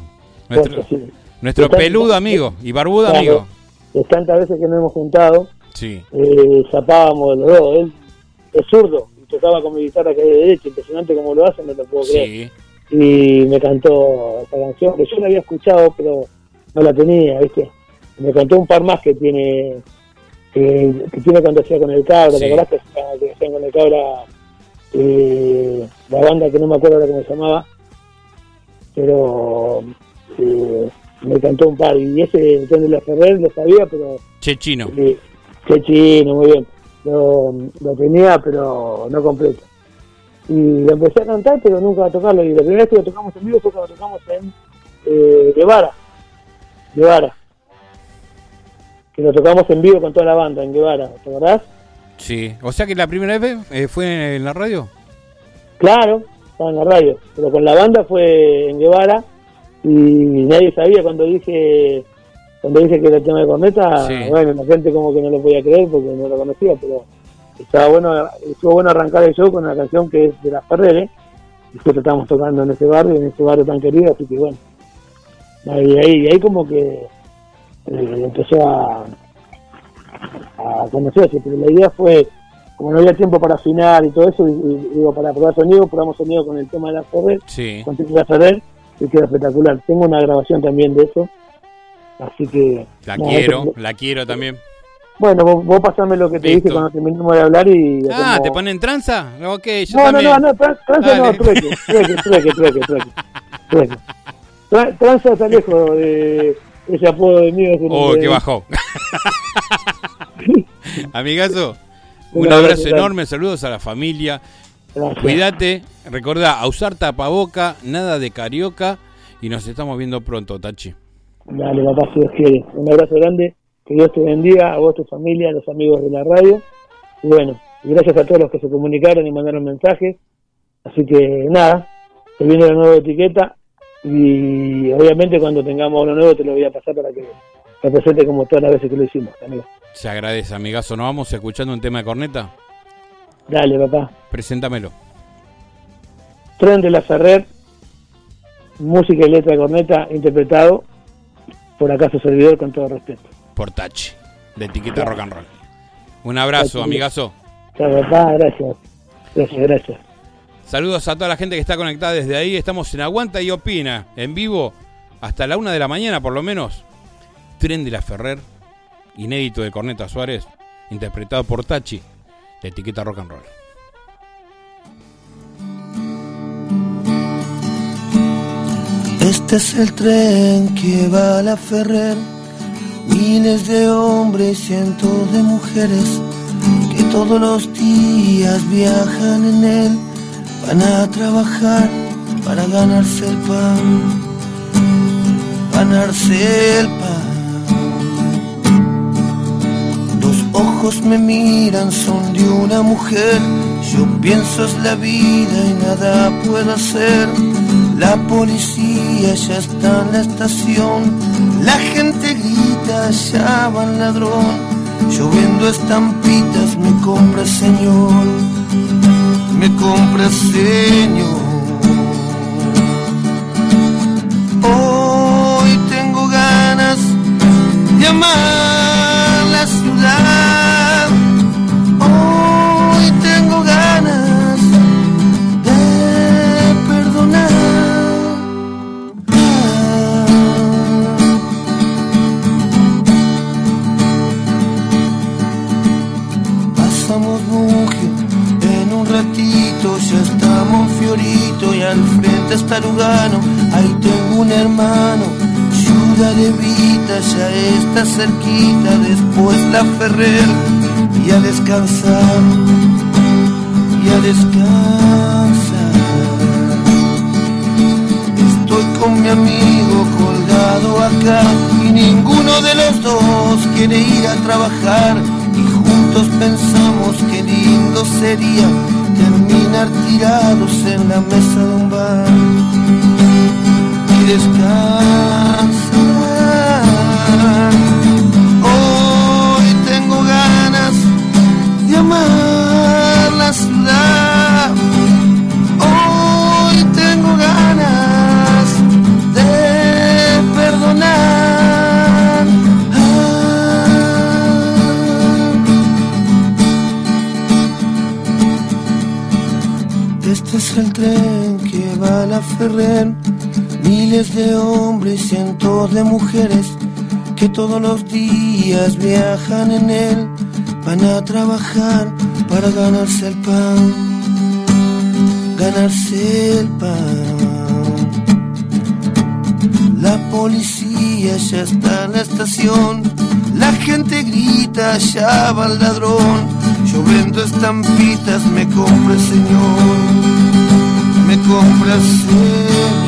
nuestro, Pocho, sí. nuestro peludo amigo y barbudo Claro. amigo. De tantas veces que nos hemos juntado, Sí. eh, zapábamos los dos. Él es zurdo tocaba con mi guitarra que es de derecha, impresionante como lo hace, no lo puedo creer. Sí. Y me cantó esa canción que yo la había escuchado, pero no la tenía, ¿viste? Me cantó un par más que tiene que, que tiene cuando hacía con el cabra, Sí. ¿te acordás que hacía- que hacían con el cabra eh, la banda que no me acuerdo ahora cómo se llamaba? Pero eh, me cantó un par y ese de la Ferrer lo sabía, pero Che chino. Sí, qué chino, muy bien. Lo, lo tenía, pero no completo. Y lo empecé a cantar, pero nunca a tocarlo. Y la primera vez que lo tocamos en vivo fue cuando lo tocamos en eh, Guevara. Guevara. Que lo tocamos en vivo con toda la banda en Guevara, ¿te acordás? Sí. O sea que la primera vez eh, fue en la radio. Claro, estaba en la radio. Pero con la banda fue en Guevara y nadie sabía cuando dije cuando dije que era el tema de corneta, Sí. bueno, la gente como que no lo podía creer porque no lo conocía, pero estaba bueno, estuvo bueno arrancar el show con una canción que es de las Ferreres, y justo estábamos tocando en ese barrio, en ese barrio tan querido, así que bueno, y ahí, y ahí como que eh, empezó a, a conocerse, pero la idea fue, como no había tiempo para afinar y todo eso, y, y- digo, para probar sonido, probamos sonido con el tema de la Ferrer, Sí. con Tito Ferrer, y queda espectacular. Tengo una grabación también de eso, así que... La quiero, eso- la quiero también. bueno, vos, vos pasame lo que te Listo. dije cuando terminemos de hablar y... Ah, hacemos- ¿te ponen tranza? Ok, yo No, no, también. no, no, tran- tranza no, trueque, trueque, trueque, trueque, trueque, trueque. Tra- Tranza está lejos de ese apodo de mí. ese Oh, de- bajó. Amigazo, un abrazo enorme, saludos a la familia. Gracias. Cuídate, recordá, a usar tapaboca, nada de carioca y nos estamos viendo pronto, Tachi. Dale, papá, si Dios quiere. Un abrazo grande, que Dios te bendiga, a vos, tu familia, a los amigos de la radio. Y bueno, gracias a todos los que se comunicaron y mandaron mensajes. Así que nada, te viene la nueva etiqueta y obviamente cuando tengamos uno nuevo te lo voy a pasar para que represente como todas las veces que lo hicimos, amigo. Se agradece, amigazo. ¿Nos vamos escuchando un tema de corneta? Dale, papá. Preséntamelo. Tren de la Ferrer, música y letra de corneta, interpretado por acaso servidor con todo respeto. Por Tachi, de etiqueta rock and roll. Un abrazo, amigazo. Chao, papá, gracias. Gracias, gracias. Saludos a toda la gente que está conectada desde ahí. Estamos en Aguanta y Opina, en vivo, hasta la una de la mañana por lo menos. Tren de la Ferrer, inédito de Corneta Suárez, interpretado por Tachi, de etiqueta rock and roll. Este es el tren que va a la Ferrer. Miles de hombres, cientos de mujeres que todos los días viajan en él. Van a trabajar para ganarse el pan. Ganarse el pan. Los ojos me miran, son de una mujer. Yo pienso es la vida y nada puedo hacer. La policía ya está en la estación. La gente grita, allá va el ladrón. Lloviendo estampitas, me compra señor. Me compra señor. Hoy tengo ganas de amar frente está Lugano. Ahí tengo un hermano, Ciudad de Vita, ya está cerquita, después la Ferrer y a descansar, y a descansar. Estoy con mi amigo colgado acá y ninguno de los dos quiere ir a trabajar y juntos pensamos que lindo sería terminar tirados en la mesa de un bar y descansar. Hoy tengo ganas de amar Este es el tren que va a la Ferrer. Miles de hombres, cientos de mujeres que todos los días viajan en él. Van a trabajar para ganarse el pan. Ganarse el pan. La policía ya está en la estación. La gente grita, allá va el ladrón. Yo estampitas, me compra señor. Me compra señor.